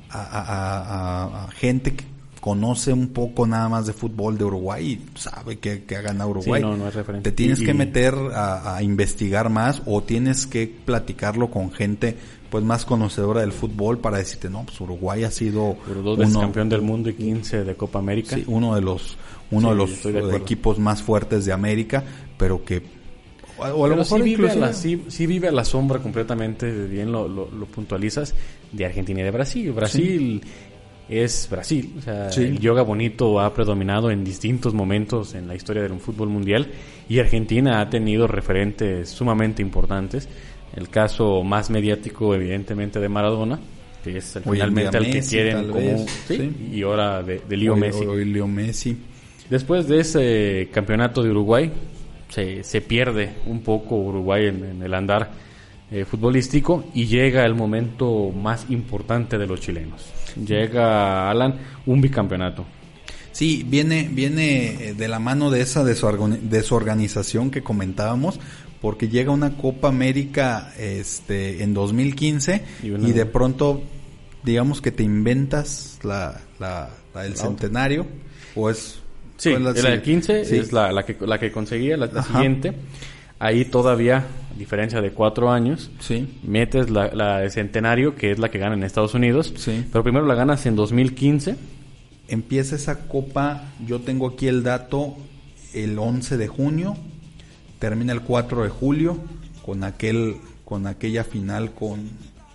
gente que conoce un poco nada más de fútbol de Uruguay y sabe que, que ha ganado Uruguay. no, no es referente. Te tienes Y- que meter a, a investigar más o tienes que platicarlo con gente pues más conocedora del fútbol para decirte, no, pues Uruguay ha sido dos veces uno, campeón del mundo y 15 de Copa América. sí, uno de los uno Sí, de los de equipos más fuertes de América, pero que o a lo Pero mejor sí vive, a la, sí, sí vive a la sombra completamente, bien lo, lo, lo puntualizas, de Argentina y de Brasil. Brasil es Brasil. O sea, Sí. el yoga bonito ha predominado en distintos momentos en la historia del fútbol mundial y Argentina ha tenido referentes sumamente importantes. El caso más mediático, evidentemente, de Maradona, que es en finalmente al que quieren como... vez, sí, sí. Y ahora de, de Leo hoy- Messi. hoy Leo Messi. Después de ese campeonato de Uruguay, se, se pierde un poco Uruguay en, en el andar eh, futbolístico y llega el momento más importante de los chilenos. Llega, Alan, un bicampeonato. Sí, viene, viene eh, de la mano de esa desorgan- desorganización que comentábamos, porque llega una Copa América este, en 2015 Y y, de pronto, digamos que te inventas la, la, la del centenario, o es... Sí, la, del 15 sí. es la, la que, la que conseguía, la, siguiente. Ahí todavía, a diferencia de cuatro años, Sí, metes la, la de centenario, que es la que gana en Estados Unidos. Sí. Pero primero la ganas en 2015. empieza esa copa, yo tengo aquí el dato, el 11 de junio, termina el 4 de julio con aquel con aquella final con,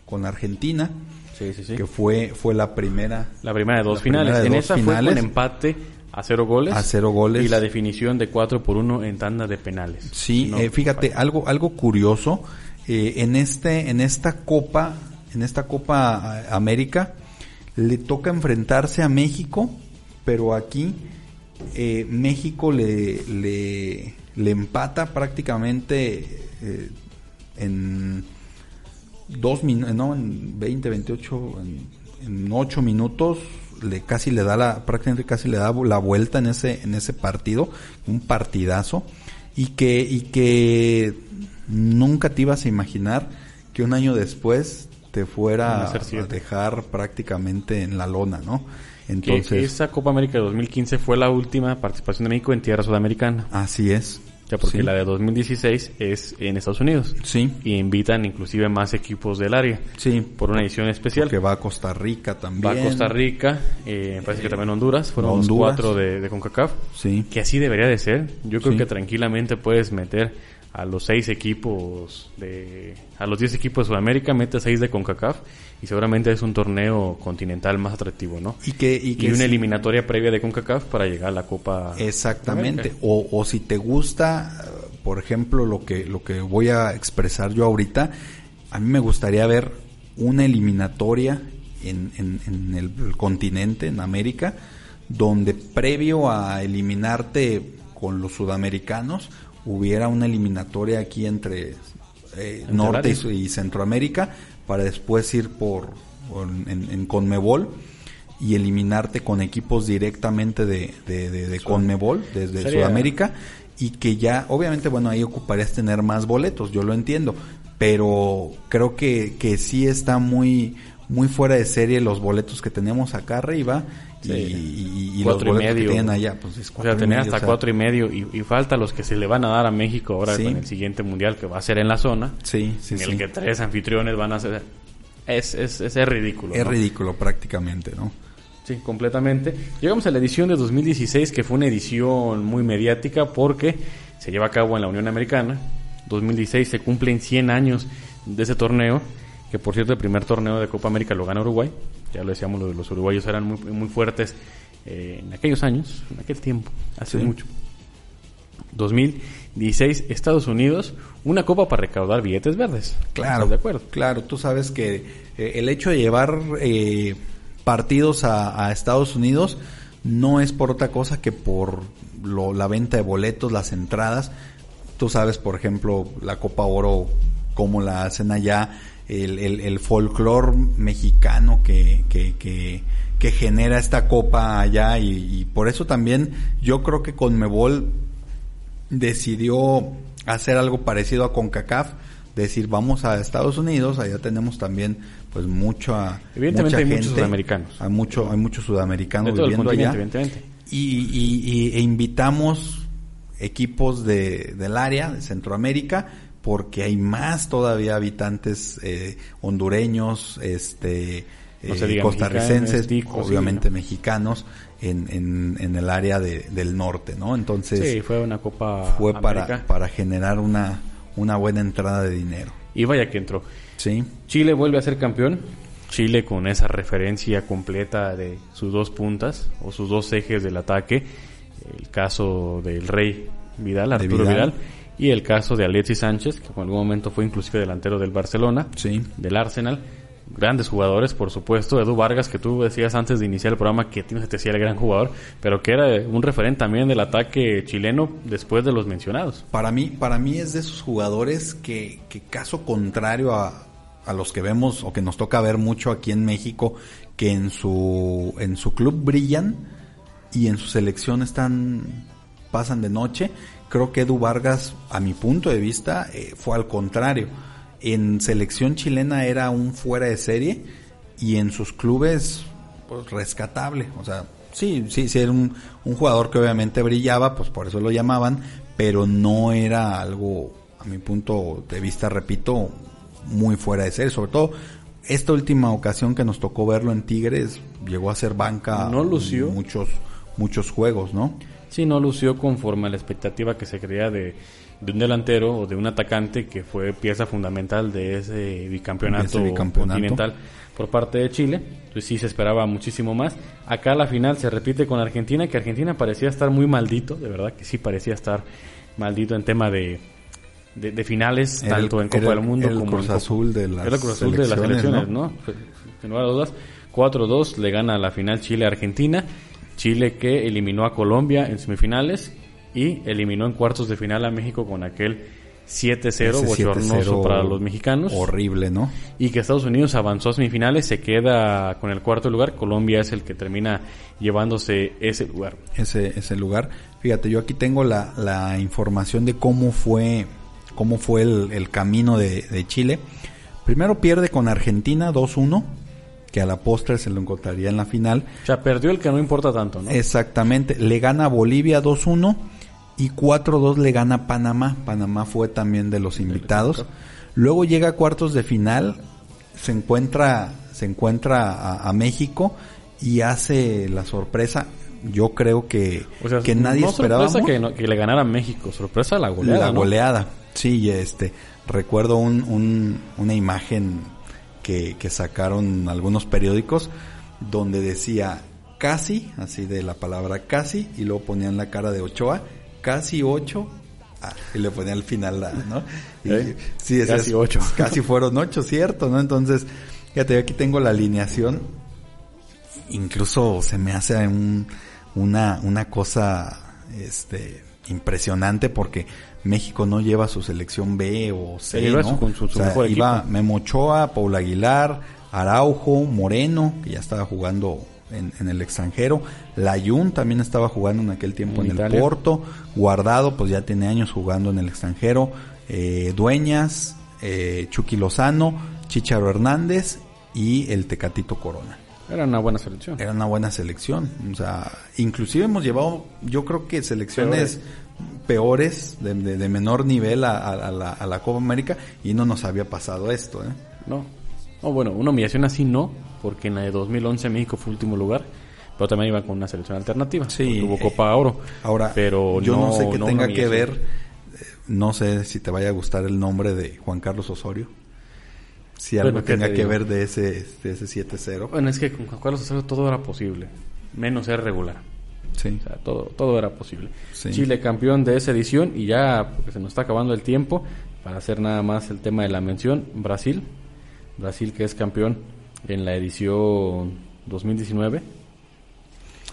con Argentina, Sí, sí, sí. que fue fue la primera La primera de dos finales. en esa finales. fue con empate a cero goles. A cero goles. Y la definición de 4 por 1 en tanda de penales. Sí, No, eh, fíjate, algo, algo curioso, eh, en este, en esta Copa, en esta Copa eh, América, le toca enfrentarse a México, pero aquí eh, México le, le, le empata prácticamente eh, en dos minutos, no, en 20, 28, en, en 8 minutos, le casi le da la, prácticamente casi le da la vuelta en ese, en ese partido, un partidazo. y que, y que nunca te ibas a imaginar que un año después te fuera a dejar prácticamente en la lona, ¿no? Entonces, esa Copa América de 2015 fue la última participación de México en tierra sudamericana. Así es. Ya porque la de 2016 es en Estados Unidos. Sí. Y invitan inclusive más equipos del área. Sí. Por una edición especial. Que va a Costa Rica también. Va a Costa Rica, eh, parece que también Honduras. Fueron los cuatro de, de, CONCACAF. Sí. Que así debería de ser. Yo creo que tranquilamente puedes meter a los seis equipos de a los diez equipos de Sudamérica mete seis de Concacaf y seguramente es un torneo continental más atractivo no y que y, una eliminatoria previa de Concacaf para llegar a la Copa exactamente. O, o si te gusta por ejemplo lo que lo que voy a expresar yo ahorita a mí me gustaría ver una eliminatoria en, en, en el continente en América donde previo a eliminarte con los sudamericanos hubiera una eliminatoria aquí entre eh, Norte y, Centroamérica para después ir por en, Conmebol y eliminarte con equipos directamente de, de, Conmebol desde Sudamérica y que ya obviamente bueno ahí ocuparías tener más boletos yo lo entiendo pero creo que, que sí está muy muy fuera de serie los boletos que tenemos acá arriba y, los boletos que tienen allá. Pues es o sea, tener hasta cuatro y medio y, falta los que se le van a dar a México ahora con el siguiente mundial que va a ser en la zona. Sí, sí, en el que tres anfitriones van a ser. Es, es, es, ridículo. Es ridículo prácticamente, ¿no? Sí, completamente. Llegamos a la edición de 2016 que fue una edición muy mediática porque se lleva a cabo en la Unión Americana. 2016 se cumplen 100 años de ese torneo que por cierto el primer torneo de Copa América lo gana Uruguay, ya lo decíamos, los uruguayos eran muy, muy fuertes eh, en aquellos años, en aquel tiempo, hace mucho. 2016, Estados Unidos, una copa para recaudar billetes verdes. Claro, de acuerdo. Claro, tú sabes que eh, el hecho de llevar eh, partidos a, Estados Unidos no es por otra cosa que por la venta de boletos, las entradas. Tú sabes, por ejemplo, la Copa Oro, cómo la hacen allá el, el, el folclore mexicano que, que, que, genera esta copa allá y, por eso también yo creo que Conmebol decidió hacer algo parecido a CONCACAF, decir vamos a Estados Unidos, allá tenemos también pues mucha, evidentemente hay muchos sudamericanos, hay mucho, hay muchos sudamericanos viviendo allá y, y, e invitamos equipos de, del área de Centroamérica porque hay más todavía habitantes eh, hondureños, este, eh, costarricenses, obviamente mexicanos en, en, el área del norte, ¿no? Entonces sí, fue una copa fue para para generar una una buena entrada de dinero. Y vaya que entró. Sí. Chile vuelve a ser campeón. Chile con esa referencia completa de sus dos puntas o sus dos ejes del ataque. El caso del Rey Vidal, Arturo Vidal y el caso de Alexis Sánchez, que en algún momento fue inclusive delantero del Barcelona, sí. del Arsenal. Grandes jugadores, por supuesto. Edu Vargas, que tú decías antes de iniciar el programa que tienes te decía el gran jugador, pero que era un referente también del ataque chileno después de los mencionados. Para mí, para mí es de esos jugadores que, que caso contrario a, a los que vemos o que nos toca ver mucho aquí en México, que en su, en su club brillan y en su selección están, pasan de noche Creo que Edu Vargas, a mi punto de vista, eh, fue al contrario. En selección chilena era un fuera de serie y en sus clubes, pues rescatable. O sea, sí, sí, sí, era un, un jugador que obviamente brillaba, pues por eso lo llamaban, pero no era algo, a mi punto de vista, repito, muy fuera de serie. Sobre todo, esta última ocasión que nos tocó verlo en Tigres, llegó a ser banca no lució. muchos, muchos juegos, ¿no? Sí, no lució conforme a la expectativa que se creía de, un delantero o de un atacante que fue pieza fundamental de ese bicampeonato, continental por parte de Chile. Entonces sí se esperaba muchísimo más. Acá la final se repite con Argentina, que Argentina parecía estar muy maldito, de verdad que sí parecía estar maldito en tema de, de, finales, tanto en Copa del Mundo como Cruz en Azul de las era el Cruz Azul de las selecciones, ¿no? Sin lugar a dudas, 4-2 le gana la final Chile Argentina Chile que eliminó a Colombia en semifinales y eliminó en cuartos de final a México con aquel 7-0, Ese bochornoso 7-0 para los mexicanos. Horrible, ¿no? Y que Estados Unidos avanzó a semifinales, se queda con el cuarto lugar. Colombia es el que termina llevándose ese lugar. ese, ese lugar. Fíjate, yo aquí tengo la, la información de cómo fue, cómo fue el, el camino de, de Chile. Primero pierde con Argentina 2-1, que a la postre se lo encontraría en la final. O sea, perdió el que no importa tanto, ¿no? Exactamente, le gana Bolivia 2-1 y 4-2 le gana Panamá. Panamá fue también de los invitados. Luego llega a cuartos de final, se encuentra, se encuentra a, a México y hace la sorpresa. Yo creo que, O sea, que nadie no esperaba sorpresa que, no- que le ganara a México, sorpresa la goleada. la ¿no? goleada. Sí, este, recuerdo un, un- una imagen que, que sacaron algunos periódicos donde decía casi, así de la palabra casi, y luego ponían la cara de Ochoa, casi ocho, ah, y le ponían al final la, ¿no? Y, ¿Eh? sí, decías, Casi ocho. Casi fueron ocho, cierto, ¿no? Entonces, fíjate, aquí tengo la alineación incluso se me hace un- una, una cosa este impresionante porque México no lleva su selección B o C, Se lleva ¿no? su- con su- su O sea, mejor iba. Memo Ochoa, Paul Aguilar, Araujo, Moreno, que ya estaba jugando en, en el extranjero, Layun también estaba jugando en aquel tiempo En el Porto, Guardado pues ya tiene años jugando en el extranjero, eh, Dueñas, eh, Chucky Lozano, Chicharo Hernández y el Tecatito Corona Era una buena selección. era una buena selección. O sea, inclusive hemos llevado, yo creo que selecciones peores, de, de- de menor nivel a, a- a la, a la Copa América y no nos había pasado esto. ¿eh? No. No, bueno, una humillación así no, porque en la de 2011 México fue último lugar, pero también iba con una selección alternativa. Sí, eh, Copa Oro. Ahora, pero yo no, sé qué tenga que ver, eh, no sé si te vaya a gustar el nombre de Juan Carlos Osorio. Si algo Bueno, ¿qué tenga te que ver de ese, de ese 7-0. Bueno, es que con Juan Carlos Osorio todo era posible, menos ser regular. Sí. O sea, todo, todo era posible. Sí. Chile campeón de esa edición y ya, porque se nos está acabando el tiempo, para hacer nada más el tema de la mención, Brasil. Brasil que es campeón en la edición 2019.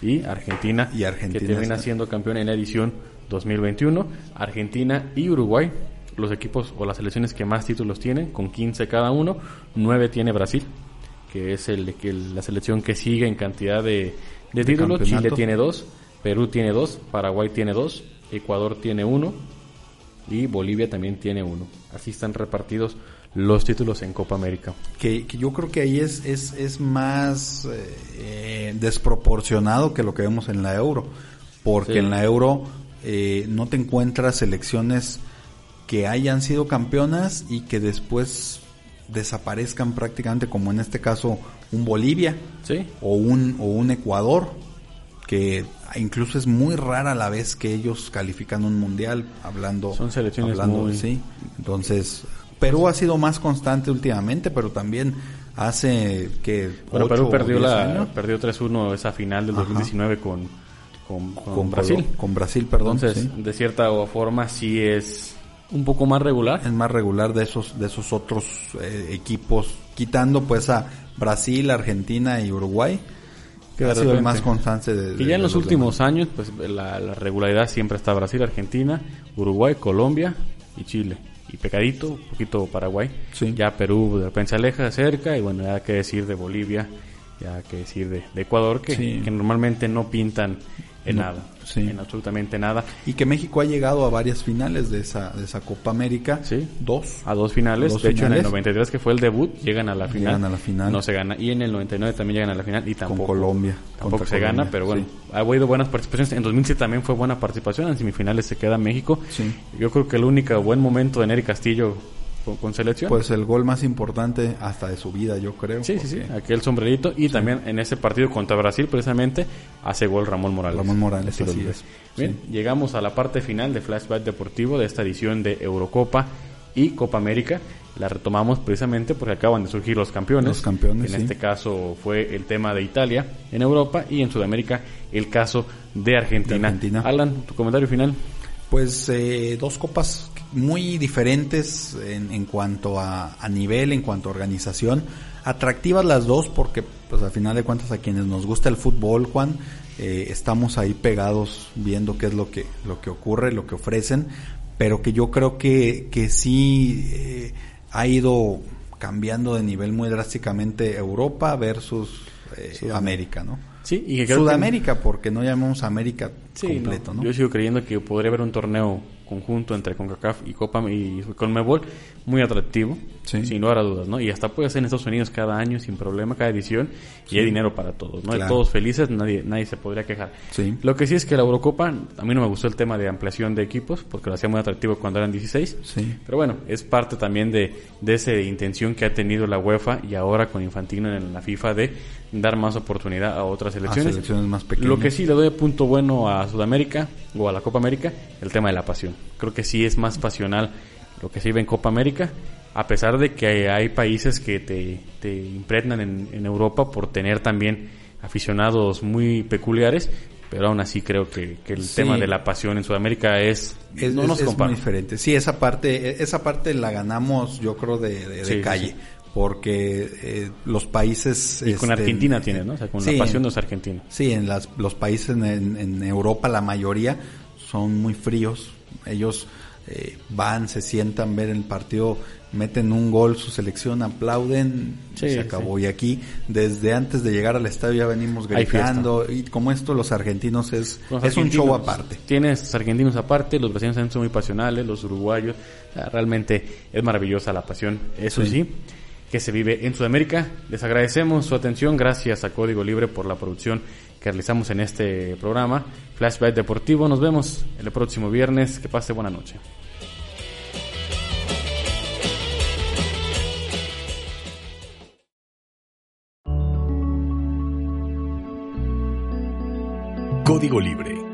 Y Argentina, Y Argentina que termina está- siendo campeón en la edición 2021. Argentina y Uruguay, los equipos o las selecciones que más títulos tienen, con 15 cada uno. 9 tiene Brasil, que es el, que la selección que sigue en cantidad de, de títulos. Chile tiene dos, Perú tiene dos, Paraguay tiene dos, Ecuador tiene uno y Bolivia también tiene uno. Así están repartidos los títulos en Copa América. que, que yo creo que ahí es, es, es más eh, eh, desproporcionado que lo que vemos en la euro. Porque Sí. en la euro eh, no te encuentras selecciones que hayan sido campeonas y que después desaparezcan prácticamente, como en este caso un Bolivia Sí, o un, o un Ecuador, que incluso es muy rara la vez que ellos califican un mundial, hablando. Son selecciones hablando, muy- Sí, entonces Perú ha sido más constante últimamente, pero también hace que. bueno, Perú perdió, la, años perdió 3-1 esa final del Ajá. 2019 con, con, con con Brasil. Con Brasil, perdón. Entonces, sí. de cierta forma, sí es un poco más regular. Es más regular de esos, de esos otros eh, equipos, quitando pues a Brasil, Argentina y Uruguay, que de ha sido el más constante de. Que de- ya en de los demás. últimos años, pues la, la regularidad siempre está Brasil, Argentina, Uruguay, Colombia y Chile. Y pecadito, un poquito Paraguay. Sí. Ya Perú de repente se aleja cerca y bueno, ya que decir de Bolivia, ya que decir de, de Ecuador, que, Sí. que normalmente no pintan en No, nada, sí. en absolutamente nada. Y que México ha llegado a varias finales de esa, de esa Copa América. Sí. Dos. A dos finales, Dos de hecho en el finales. 93 que fue el debut, llegan a la final. Llegan a la final. No se gana. Y en el 99 también llegan a la final y tampoco. Colombia, Tampoco se gana, pero bueno, sí. ha habido buenas participaciones. En 2007 también fue buena participación. En semifinales se queda México. Sí. Yo creo que el único buen momento de Nery Castillo con, con selección. Pues el gol más importante hasta de su vida, yo creo. sí, sí, sí. Aquel sombrerito. Y también en ese partido contra Brasil, precisamente, hace gol Ramón Morales. Ramón Morales, así es. Bien, llegamos a la parte final de Flashback Deportivo de esta edición de Eurocopa y Copa América. La retomamos precisamente porque acaban de surgir los campeones. Los campeones, En sí. este caso fue el tema de Italia en Europa y en Sudamérica el caso de Argentina. De Argentina. Alan, tu comentario final. Pues eh, dos copas muy diferentes en, en cuanto a, a nivel, en cuanto a organización. Atractivas las dos porque, pues al final de cuentas, a quienes nos gusta el fútbol, Juan, eh, estamos ahí pegados viendo qué es lo que, lo que ocurre, lo que ofrecen. pero que yo creo que, que sí eh, ha ido cambiando de nivel muy drásticamente Europa versus eh, América, ¿no? Sí, y que Sudamérica, porque no llamamos América completo, ¿no? Yo sigo creyendo que podría haber un torneo conjunto entre CONCACAF y Copa y CONMEBOL muy atractivo, sin lugar a dudas, ¿no? Y hasta puede ser en Estados Unidos cada año sin problema, cada edición, y hay dinero para todos, ¿no? Todos felices, nadie nadie se podría quejar. Lo que sí es que la Eurocopa, a mí no me gustó el tema de ampliación de equipos, porque lo hacía muy atractivo cuando eran 16, pero bueno, es parte también de, de esa intención que ha tenido la UEFA y ahora con Infantino en la FIFA de dar más oportunidad a otras selecciones. más pequeñas. Lo que sí le doy punto bueno a Sudamérica o a la Copa América, el tema de la pasión. Creo que sí es más pasional lo que se vive en Copa América, a pesar de que hay, países que te, te impregnan en, Europa por tener también aficionados muy peculiares, pero aún así creo que, el tema de la pasión en Sudamérica es, es no nos es muy diferente. Sí, esa parte esa parte la ganamos yo creo de, calle porque eh, los países... Y con este, Argentina tienes, ¿no? O sea, con la pasión de los argentinos. Sí, en las, los países en, en, Europa la mayoría son muy fríos. Ellos eh, van, se sientan, ver el partido, meten un gol, su selección, aplauden, se acabó. Y aquí, desde antes de llegar al estadio ya venimos gritando. Y como esto, los argentinos es, es un show aparte. Tienes argentinos aparte, los brasileños son muy pasionales, los uruguayos. realmente es maravillosa la pasión, eso sí que se vive en Sudamérica. Les agradecemos su atención, gracias a Código Libre por la producción que realizamos en este programa. Flashback Deportivo, nos vemos el próximo viernes, que pase buena noche. Código Libre